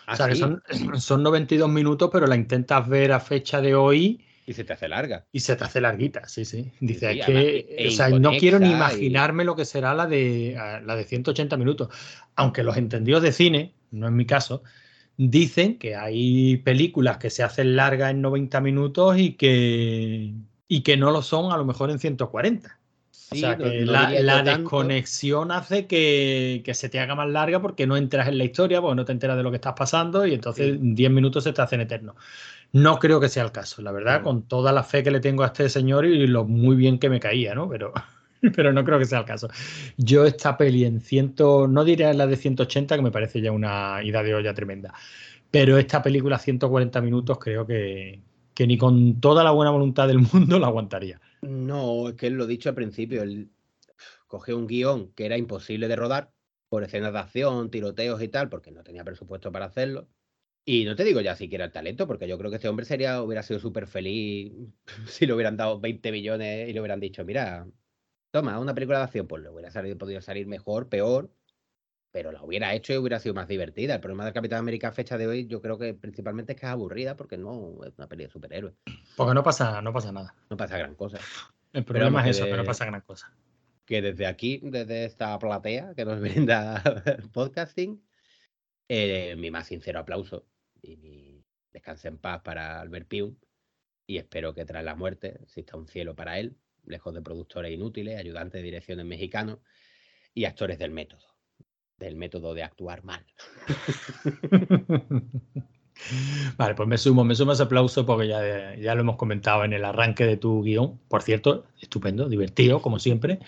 Ah,
o sea, que son <clears throat> 92 minutos, pero la intentas ver a fecha de hoy
Y se te hace larga.
y se te hace larguita, sí, sí. Dice,
sí,
es que,
e-
o sea, no quiero ni
y-
imaginarme lo que será la de, la de 180 minutos. Aunque los entendidos de cine, no es mi caso, dicen que hay películas que se hacen largas en 90 minutos y que, y que no lo son a lo mejor en 140. O
Sí,
sea,
no-
que
no
la, desconexión hace que, que se te haga más larga porque no entras en la historia, porque no te enteras de lo que estás pasando y entonces 10 minutos se te hacen eternos. No creo que sea el caso, la verdad, con toda la fe que le tengo a este señor y lo muy bien que me caía, ¿no? Pero, <laughs> pero no creo que sea el caso. Yo esta peli en ciento, no diré la de 180, que me parece ya una ida de olla tremenda, pero esta película 140 minutos creo que, que ni con toda la buena voluntad del mundo la aguantaría.
No, es que lo dicho al principio, él cogió un guion que era imposible de rodar por escenas de acción, tiroteos y tal, porque no tenía presupuesto para hacerlo. Y no te digo ya siquiera el talento, porque yo creo que este hombre sería, hubiera sido súper feliz <laughs> si le hubieran dado 20 millones y le hubieran dicho, mira, toma, una película de acción, pues le hubiera salido, podido salir mejor, peor, pero la hubiera hecho y hubiera sido más divertida. El problema del Capitán América a fecha de hoy, yo creo que principalmente es que es aburrida porque no es una peli de superhéroes.
Porque no pasa, no pasa nada.
No pasa gran cosa.
El problema es eso, que no
de-
pasa gran cosa.
que desde aquí, desde esta platea que nos <laughs> brinda el podcasting, eh, mi más sincero aplauso y mi descanse en paz para Albert Pium y espero que tras la muerte exista un cielo para él, lejos de productores inútiles, ayudantes de direcciones mexicanos y actores del método, del método de actuar mal. <laughs>
Vale, pues me sumo, me sumo ese aplauso porque ya, ya lo hemos comentado en el arranque de tu guion. Por cierto, estupendo, divertido, como siempre.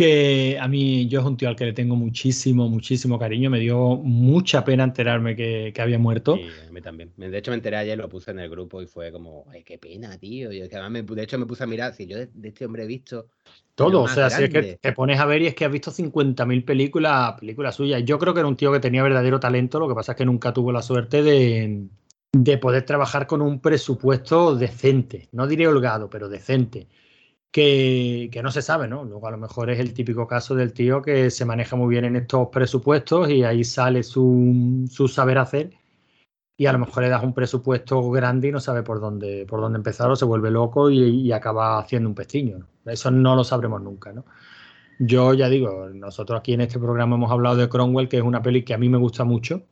Que a mí, yo es un tío al que le tengo muchísimo, muchísimo cariño. Me dio mucha pena enterarme que, que había muerto.
Y a mí también. De hecho, me enteré ayer, lo puse en el grupo y fue como, ay, qué pena, tío. Que además me- de hecho, me puse a mirar, si yo de, de este hombre he visto
Todo, o sea, si es que
grande.
te pones a ver y es que has visto 50.000 películas, películas suyas. Yo creo que era un tío que tenía verdadero talento, lo que pasa es que nunca tuvo la suerte de, de poder trabajar con un presupuesto decente, no diré holgado, pero decente, que, que no se sabe, ¿no? Luego a lo mejor es el típico caso del tío que se maneja muy bien en estos presupuestos y ahí sale su, su saber hacer y a lo mejor le das un presupuesto grande y no sabe por dónde, por dónde empezar o se vuelve loco y, y acaba haciendo un pestiño. ¿no? Eso no lo sabremos nunca, ¿no? Yo ya digo, nosotros aquí en este programa hemos hablado de Cromwell, que es una peli que a mí me gusta mucho,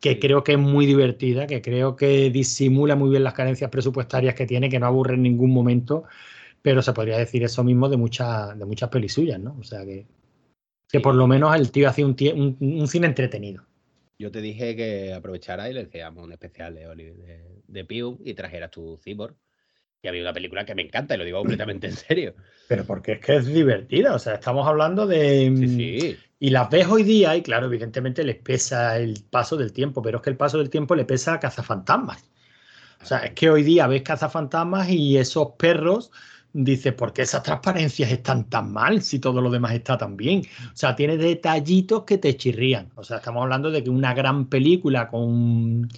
que creo que es muy divertida, que creo que disimula muy bien las carencias presupuestarias que tiene, que no aburre en ningún momento, pero se podría decir eso mismo de, muchas de muchas pelis suyas, ¿no? O sea que, que por lo menos el tío hacía un, un- un cine entretenido.
Yo te dije que aprovechara y le decíamos un especial de, Oli- de, de Piu y trajeras tu Cyborg. Y había una película que me encanta y lo digo <laughs> completamente en serio.
Pero porque es que es divertida, o sea, estamos hablando de...
Sí,
mm,
sí.
Y las ves hoy día y claro, evidentemente les pesa el paso del tiempo, pero es que el paso del tiempo le pesa a cazafantasmas. O sea, es que hoy día ves cazafantasmas y esos perros, dices, ¿por qué esas transparencias están tan mal si todo lo demás está tan bien? O sea, tiene detallitos que te chirrían. O sea, estamos hablando de que una gran película con,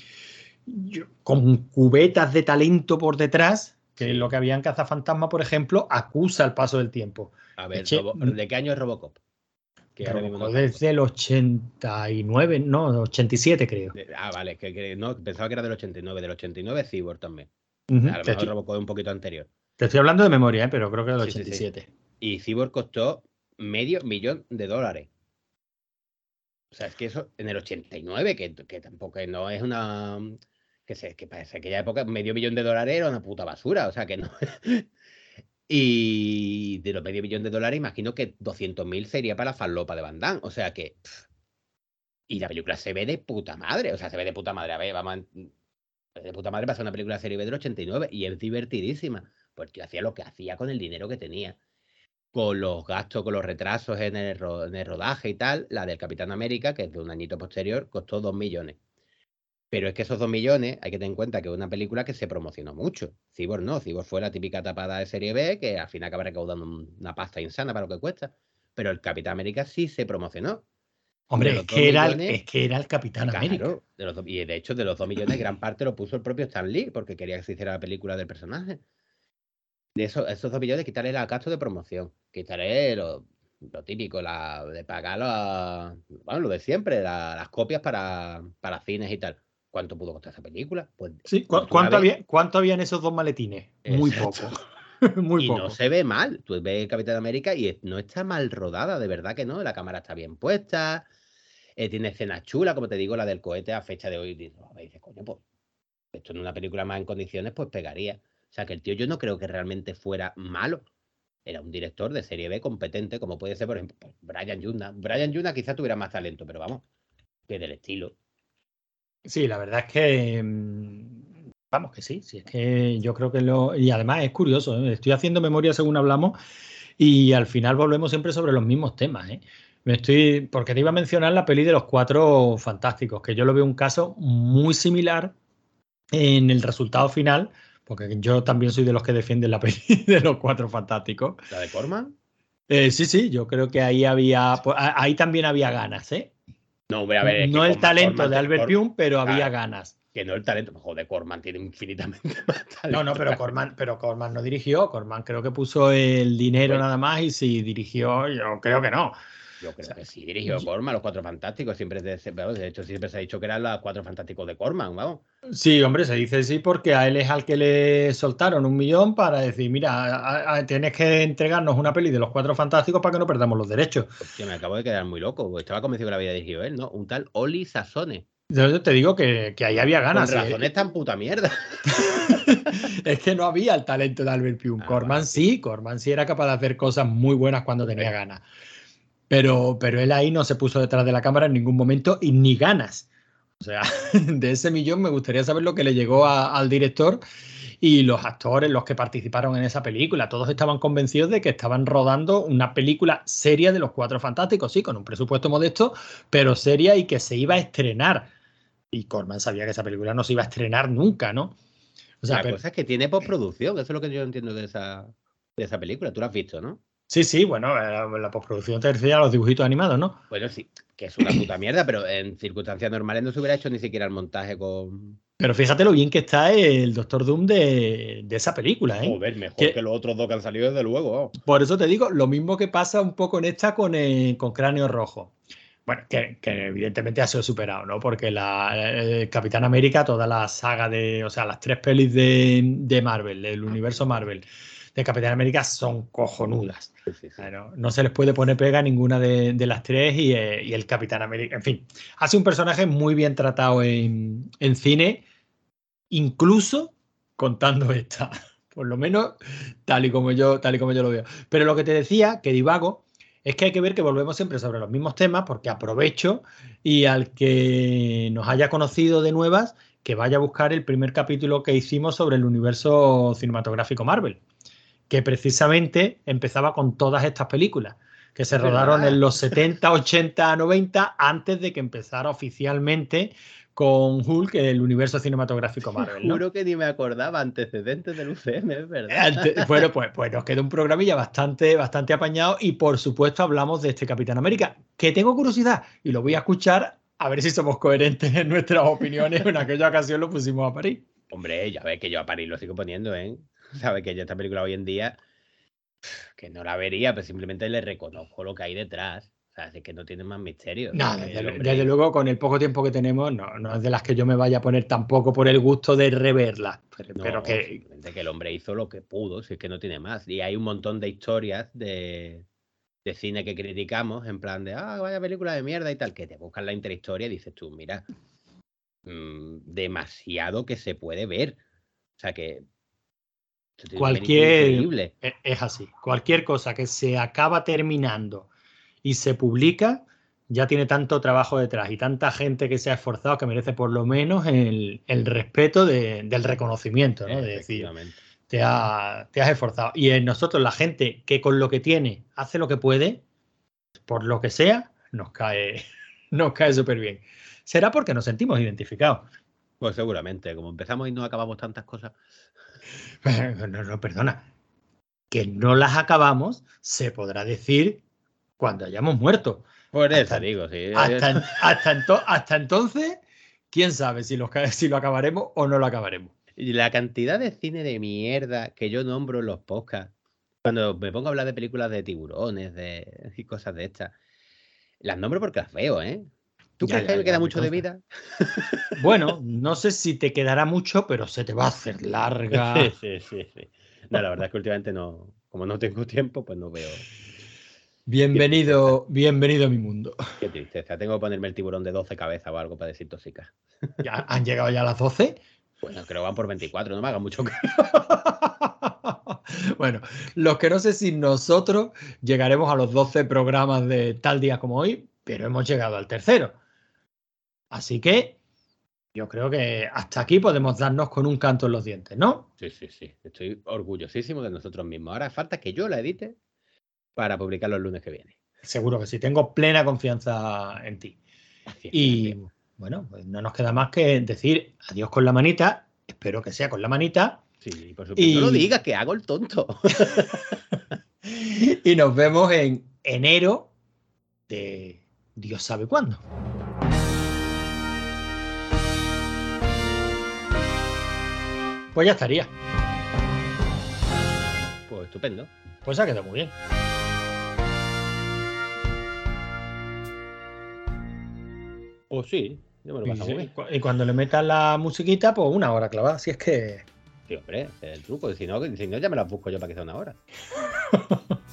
con cubetas de talento por detrás, que es lo que había en Cazafantasma, por ejemplo, acusa el paso del tiempo.
A ver,
Eche-
Robo- ¿de qué año es Robocop? Que no
Robocop
me
desde el 89, no, 87 creo.
Ah, vale, que, que no, pensaba que era del 89. Del 89 es Cyborg también.
Ujú,
A lo mejor
estoy,
Robocop es un poquito anterior.
Te estoy hablando de memoria, ¿eh? pero creo que del
Sí, sí, sí.
87.
Y Cyborg costó medio millón de dólares. O sea, es que eso en el 89, que, que tampoco no es una. Que sé, que parece que aquella época medio millón de dólares era una puta basura. O sea, que no. <laughs> y de los medio millón de dólares, imagino que 200.000 sería para la falopa de Van Damme. O sea que. pff, Y la película se ve de puta madre. O sea, se ve de puta madre. A ver, vamos a- De puta madre pasa una película de serie B del 89 y es divertidísima. Pues tío, hacía lo que hacía con el dinero que tenía con los gastos, con los retrasos en el, ro- en el rodaje y tal, la del Capitán América, que es de un añito posterior, costó 2 millones. Pero es que esos 2 millones hay que tener en cuenta que es una película que se promocionó mucho. Cyborg no, Cyborg fue la típica tapada de serie B que al final acaba recaudando un- una pasta insana para lo que cuesta. Pero el Capitán América sí se promocionó.
Hombre, es
dos
que, era el,
millones,
es que era el Capitán América.
De los y de hecho de los 2 millones gran parte lo puso el propio Stan Lee porque quería que se hiciera la película del personaje. De eso, esos 2 millones quitarle el gasto de promoción, quitarle lo, lo típico, la, de pagar la- bueno, lo de siempre, la- las copias para, para cines y tal. ¿Cuánto pudo costar esa película? Pues
Sí, ¿cu-
tú la
¿cuánto, había, ¿Cuánto había en esos dos maletines? Muy poco. <laughs> Muy
y
poco.
no se ve mal. Tú ves Capitán América y no está mal rodada, de verdad que no. La cámara está bien puesta, eh, tiene escenas chulas, como te digo, la del cohete a fecha de hoy. Dices, coño, pues esto en una película más en condiciones, pues pegaría. O sea, que el tío yo no creo que realmente fuera malo. Era un director de serie B competente, como puede ser, por ejemplo, pues, Brian Yuna. Brian Yuna quizás tuviera más talento, pero vamos, que del estilo.
Sí, la verdad es que. mm, Vamos, que sí, sí, es que yo creo que lo. Y además es curioso, ¿eh? estoy haciendo memoria según hablamos y al final volvemos siempre sobre los mismos temas, ¿eh? Me estoy. Porque te iba a mencionar la peli de los cuatro fantásticos, que yo lo veo un caso muy similar en el resultado final, porque yo también soy de los que defienden la <laughs> peli de los cuatro fantásticos.
La de Corman.
Eh, sí, sí, yo creo que ahí había. pues, ahí también había ganas, ¿eh?
No, hombre, a ver.
no el
Corman-
talento
Corman
de Albert Pyun, pero había ganas.
Que no el talento. Joder, Corman tiene infinitamente <laughs> más talento.
No, no, pero Corman, pero Corman no dirigió. Corman creo que puso el dinero
Bueno.
nada más y si dirigió, yo creo que no.
Yo creo que sí dirigió Corman, los cuatro fantásticos. Siempre de, hecho, siempre se ha dicho que eran los cuatro fantásticos de Corman, vamos.
Sí, hombre, se dice sí porque a él es al que le soltaron un millón para decir, mira, a- a- tienes que entregarnos una peli de los cuatro fantásticos para que no perdamos los derechos.
Hostia, me acabo de quedar muy loco. porque Estaba convencido que la había dirigido él, ¿no? Un tal Oli Sassone.
Yo te digo que, que ahí había ganas.
Con
¿eh?
razones tan puta mierda. <laughs>
es que no había el talento de Albert Pyun.
Ah,
Corman
vale.
sí, Corman sí era capaz de hacer cosas muy buenas cuando tenía ganas. Pero, pero él ahí no se puso detrás de la cámara en ningún momento y ni ganas. O sea, <laughs> de ese millón me gustaría saber lo que le llegó a- al director y los actores, los que participaron en esa película. Todos estaban convencidos de que estaban rodando una película seria de los Cuatro Fantásticos, sí, con un presupuesto modesto, pero seria y que se iba a estrenar. Y Corman sabía que esa película no se iba a estrenar nunca, ¿no? O sea,
la
pero-
cosa es que tiene postproducción. Eso es lo que yo entiendo de esa, de esa película. Tú la has visto, ¿no?
Sí, sí, bueno, la, la postproducción te refiere a los dibujitos animados, ¿no?
Bueno, sí, que es una puta mierda, pero en circunstancias normales no se hubiera hecho ni siquiera el montaje con.
Pero fíjate lo bien que está el Doctor Doom de, de esa película, ¿eh?
Joder, mejor que los otros dos que han salido, desde luego.
Por eso te digo, lo mismo que pasa un poco en esta con, eh, con Cráneo Rojo. Bueno, que, que evidentemente ha sido superado, ¿no? Porque la eh, Capitán América, toda la saga de, o sea, las tres pelis de, de Marvel, del universo Marvel, de Capitán América son cojonudas.
Sí, sí, sí.
Claro, no se les puede poner pega a ninguna de, de las tres y, eh, y el Capitán América, en fin, ha sido un personaje muy bien tratado en, en cine, incluso contando esta, <laughs> por lo menos tal y como yo, tal y como yo lo veo. Pero lo que te decía, que divago, es que hay que ver que volvemos siempre sobre los mismos temas, porque aprovecho y al que nos haya conocido de nuevas, que vaya a buscar el primer capítulo que hicimos sobre el universo cinematográfico Marvel, que precisamente empezaba con todas estas películas, que se rodaron en los 70, 80, 90, antes de que empezara oficialmente con Hulk el universo cinematográfico Marvel. ¿no?
Juro que ni me acordaba antecedentes del UCM, es verdad.
Ante- Bueno, pues, pues nos queda un programilla bastante, bastante apañado y por supuesto hablamos de este Capitán América, que tengo curiosidad y lo voy a escuchar a ver si somos coherentes en nuestras opiniones. En aquella ocasión lo pusimos a París.
Hombre, ya ves que yo a París lo sigo poniendo, ¿eh? <laughs> Sabes que yo esta película hoy en día, que no la vería, pero simplemente le reconozco lo que hay detrás. O sea, es que no tiene más misterio.
No, desde, luego, con el poco tiempo que tenemos, no, no es de las que yo me vaya a poner tampoco por el gusto de reverla. Pero,
No,
pero que
el hombre hizo lo que pudo, si es que no tiene más. Y hay un montón de historias de, de cine que criticamos, en plan de, ah, vaya película de mierda y tal, que te buscan la interhistoria y dices tú, mira, mm, demasiado que se puede ver. O sea que. esto tiene un mérito
Cualquier- e- es así. Cualquier cosa que se acaba terminando y se publica, ya tiene tanto trabajo detrás y tanta gente que se ha esforzado que merece por lo menos el, el respeto de- del reconocimiento, ¿no? De decir, te, ha- te has esforzado. Y en nosotros, la gente que con lo que tiene hace lo que puede, por lo que sea, nos cae, <laughs> nos cae súper bien. Será porque nos sentimos identificados.
Pues seguramente, como empezamos y no acabamos tantas cosas. <laughs>
No, no, perdona. Que no las acabamos, se podrá decir cuando hayamos muerto.
Por eso
Hasta-
digo, sí.
Hasta, en- <laughs> hasta, ento- hasta entonces, quién sabe si lo, si lo acabaremos o no lo acabaremos.
Y la cantidad de cine de mierda que yo nombro en los podcasts, cuando me pongo a hablar de películas de tiburones de, y cosas de estas, las nombro porque las veo, ¿eh? ¿Tú
Ya,
crees
ya,
que me
ya,
queda mucho de vida? <laughs>
Bueno, no sé si te quedará mucho, pero se te va a hacer larga. <laughs>
Sí, sí, sí, sí. No, la verdad es que últimamente no, como no tengo tiempo, pues no veo.
Bienvenido, bienvenido a mi mundo.
Qué tristeza. Tengo que ponerme el tiburón de 12 cabezas o algo para desintoxicar.
Ya han llegado ya las 12.
Bueno, creo que van por 24, no me hagan mucho caso. <laughs>
Bueno, los que no sé si nosotros llegaremos a los 12 programas de tal día como hoy, pero hemos llegado al tercero. Así que yo creo que hasta aquí podemos darnos con un canto en los dientes, ¿no?
Sí, sí, sí. Estoy orgullosísimo de nosotros mismos. Ahora falta que yo la edite para publicarlo el lunes que viene.
Seguro que sí, tengo plena confianza en ti.
Así es,
Y
así
bueno, pues no nos queda más que decir adiós con la manita. Espero que sea con la manita.
Sí, por supuesto. No lo
y-
digas, que hago el tonto. <laughs>
Y nos vemos en enero de Dios sabe cuándo. Pues ya estaría.
Pues estupendo.
Pues ha quedado muy bien.
Pues sí, yo me lo
Y,
paso muy bien.
y cuando le metas la musiquita, pues una hora clavada. Si es que.
Sí, hombre, es el truco. Si no, si no, ya me las busco yo para que sea una hora. <laughs>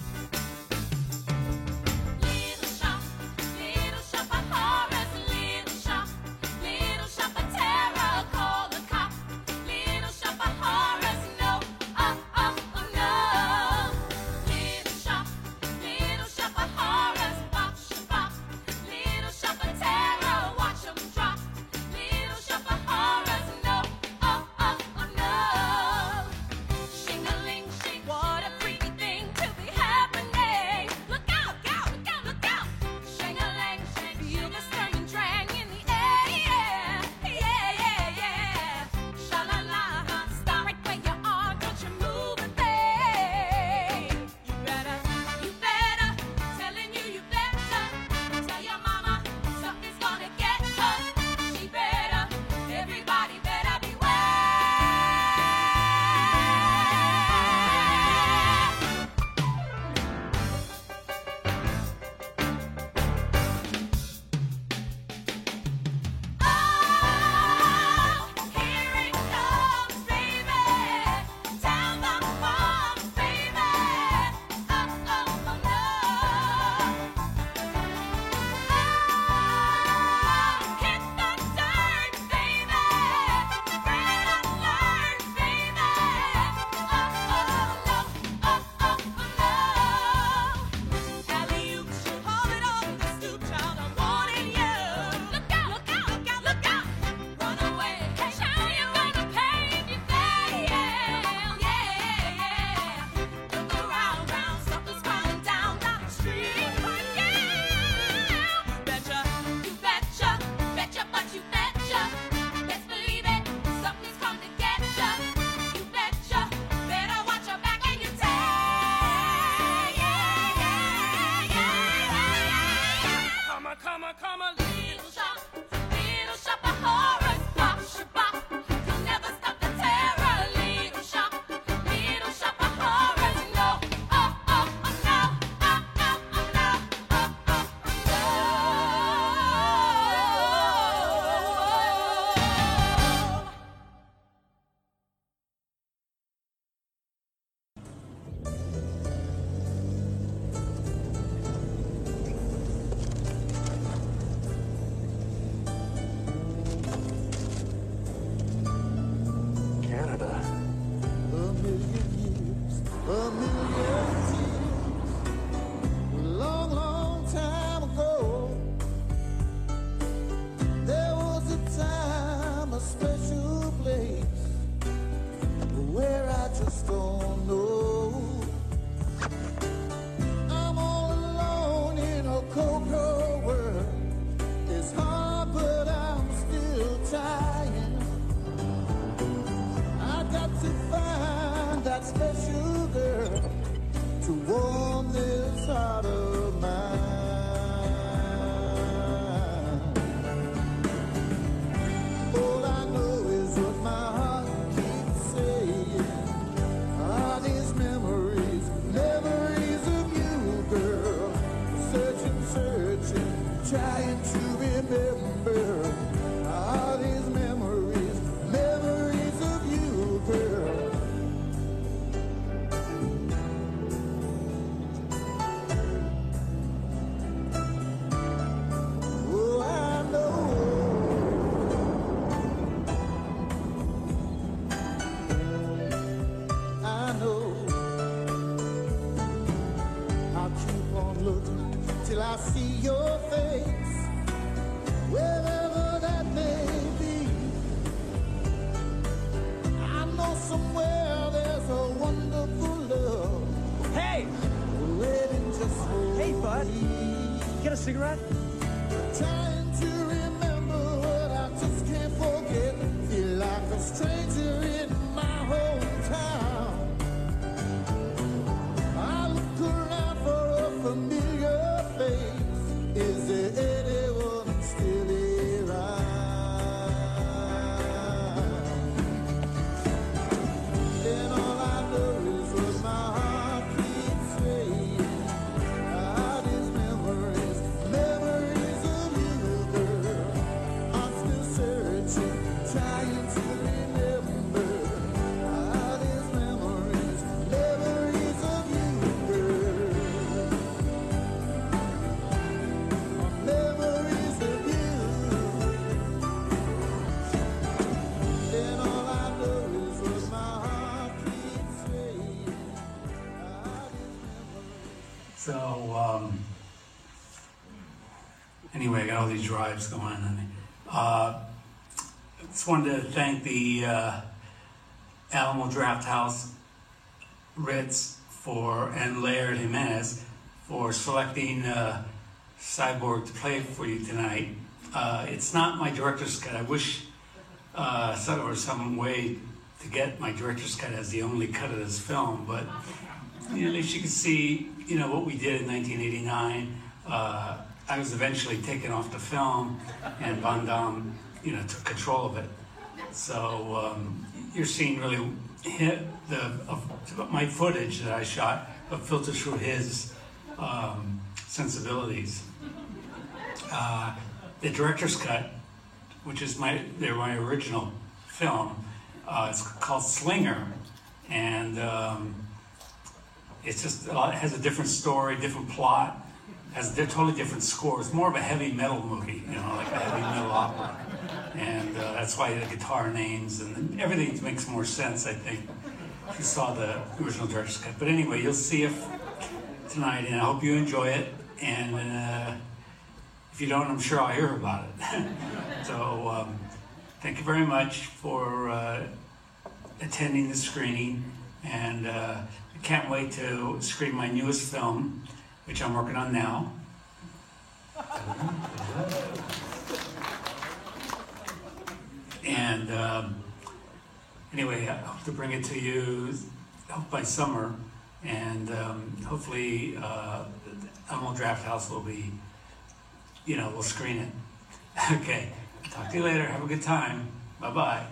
anyway, I got all these drives going, and uh, just wanted to thank the uh, Alamo Draft House, Ritz for and Laird Jimenez for selecting uh, Cyborg to play for you tonight. Uh, it's not my director's cut. I wish uh, was some way to get my director's cut as the only cut of this film, but you know, at least you can see, you know, what we did in 1989. Uh, I was eventually taken off the film, and Van Damme, you know, took control of it. So um, you're seeing really hit the of my footage that I shot, but filtered through his um, sensibilities. Uh, the director's cut, which is my they're my original film, uh, it's called Slinger, and um, it's just uh, it has a different story, different plot, has a totally different scores. More of a heavy metal movie, you know, like a heavy metal opera, and uh, that's why the guitar names and everything makes more sense. I think if you saw the original director's cut. But anyway, you'll see it tonight, and I hope you enjoy it. And uh, if you don't, I'm sure I'll hear about it. <laughs> so um, thank you very much for uh, attending the screening, and uh, I can't wait to screen my newest film, which I'm working on now. And um, anyway, I hope to bring it to you hope by summer, and um, hopefully uh, Elmo Draft House will be, you know, we'll screen it. <laughs> Okay, talk to you later. Have a good time. Bye bye.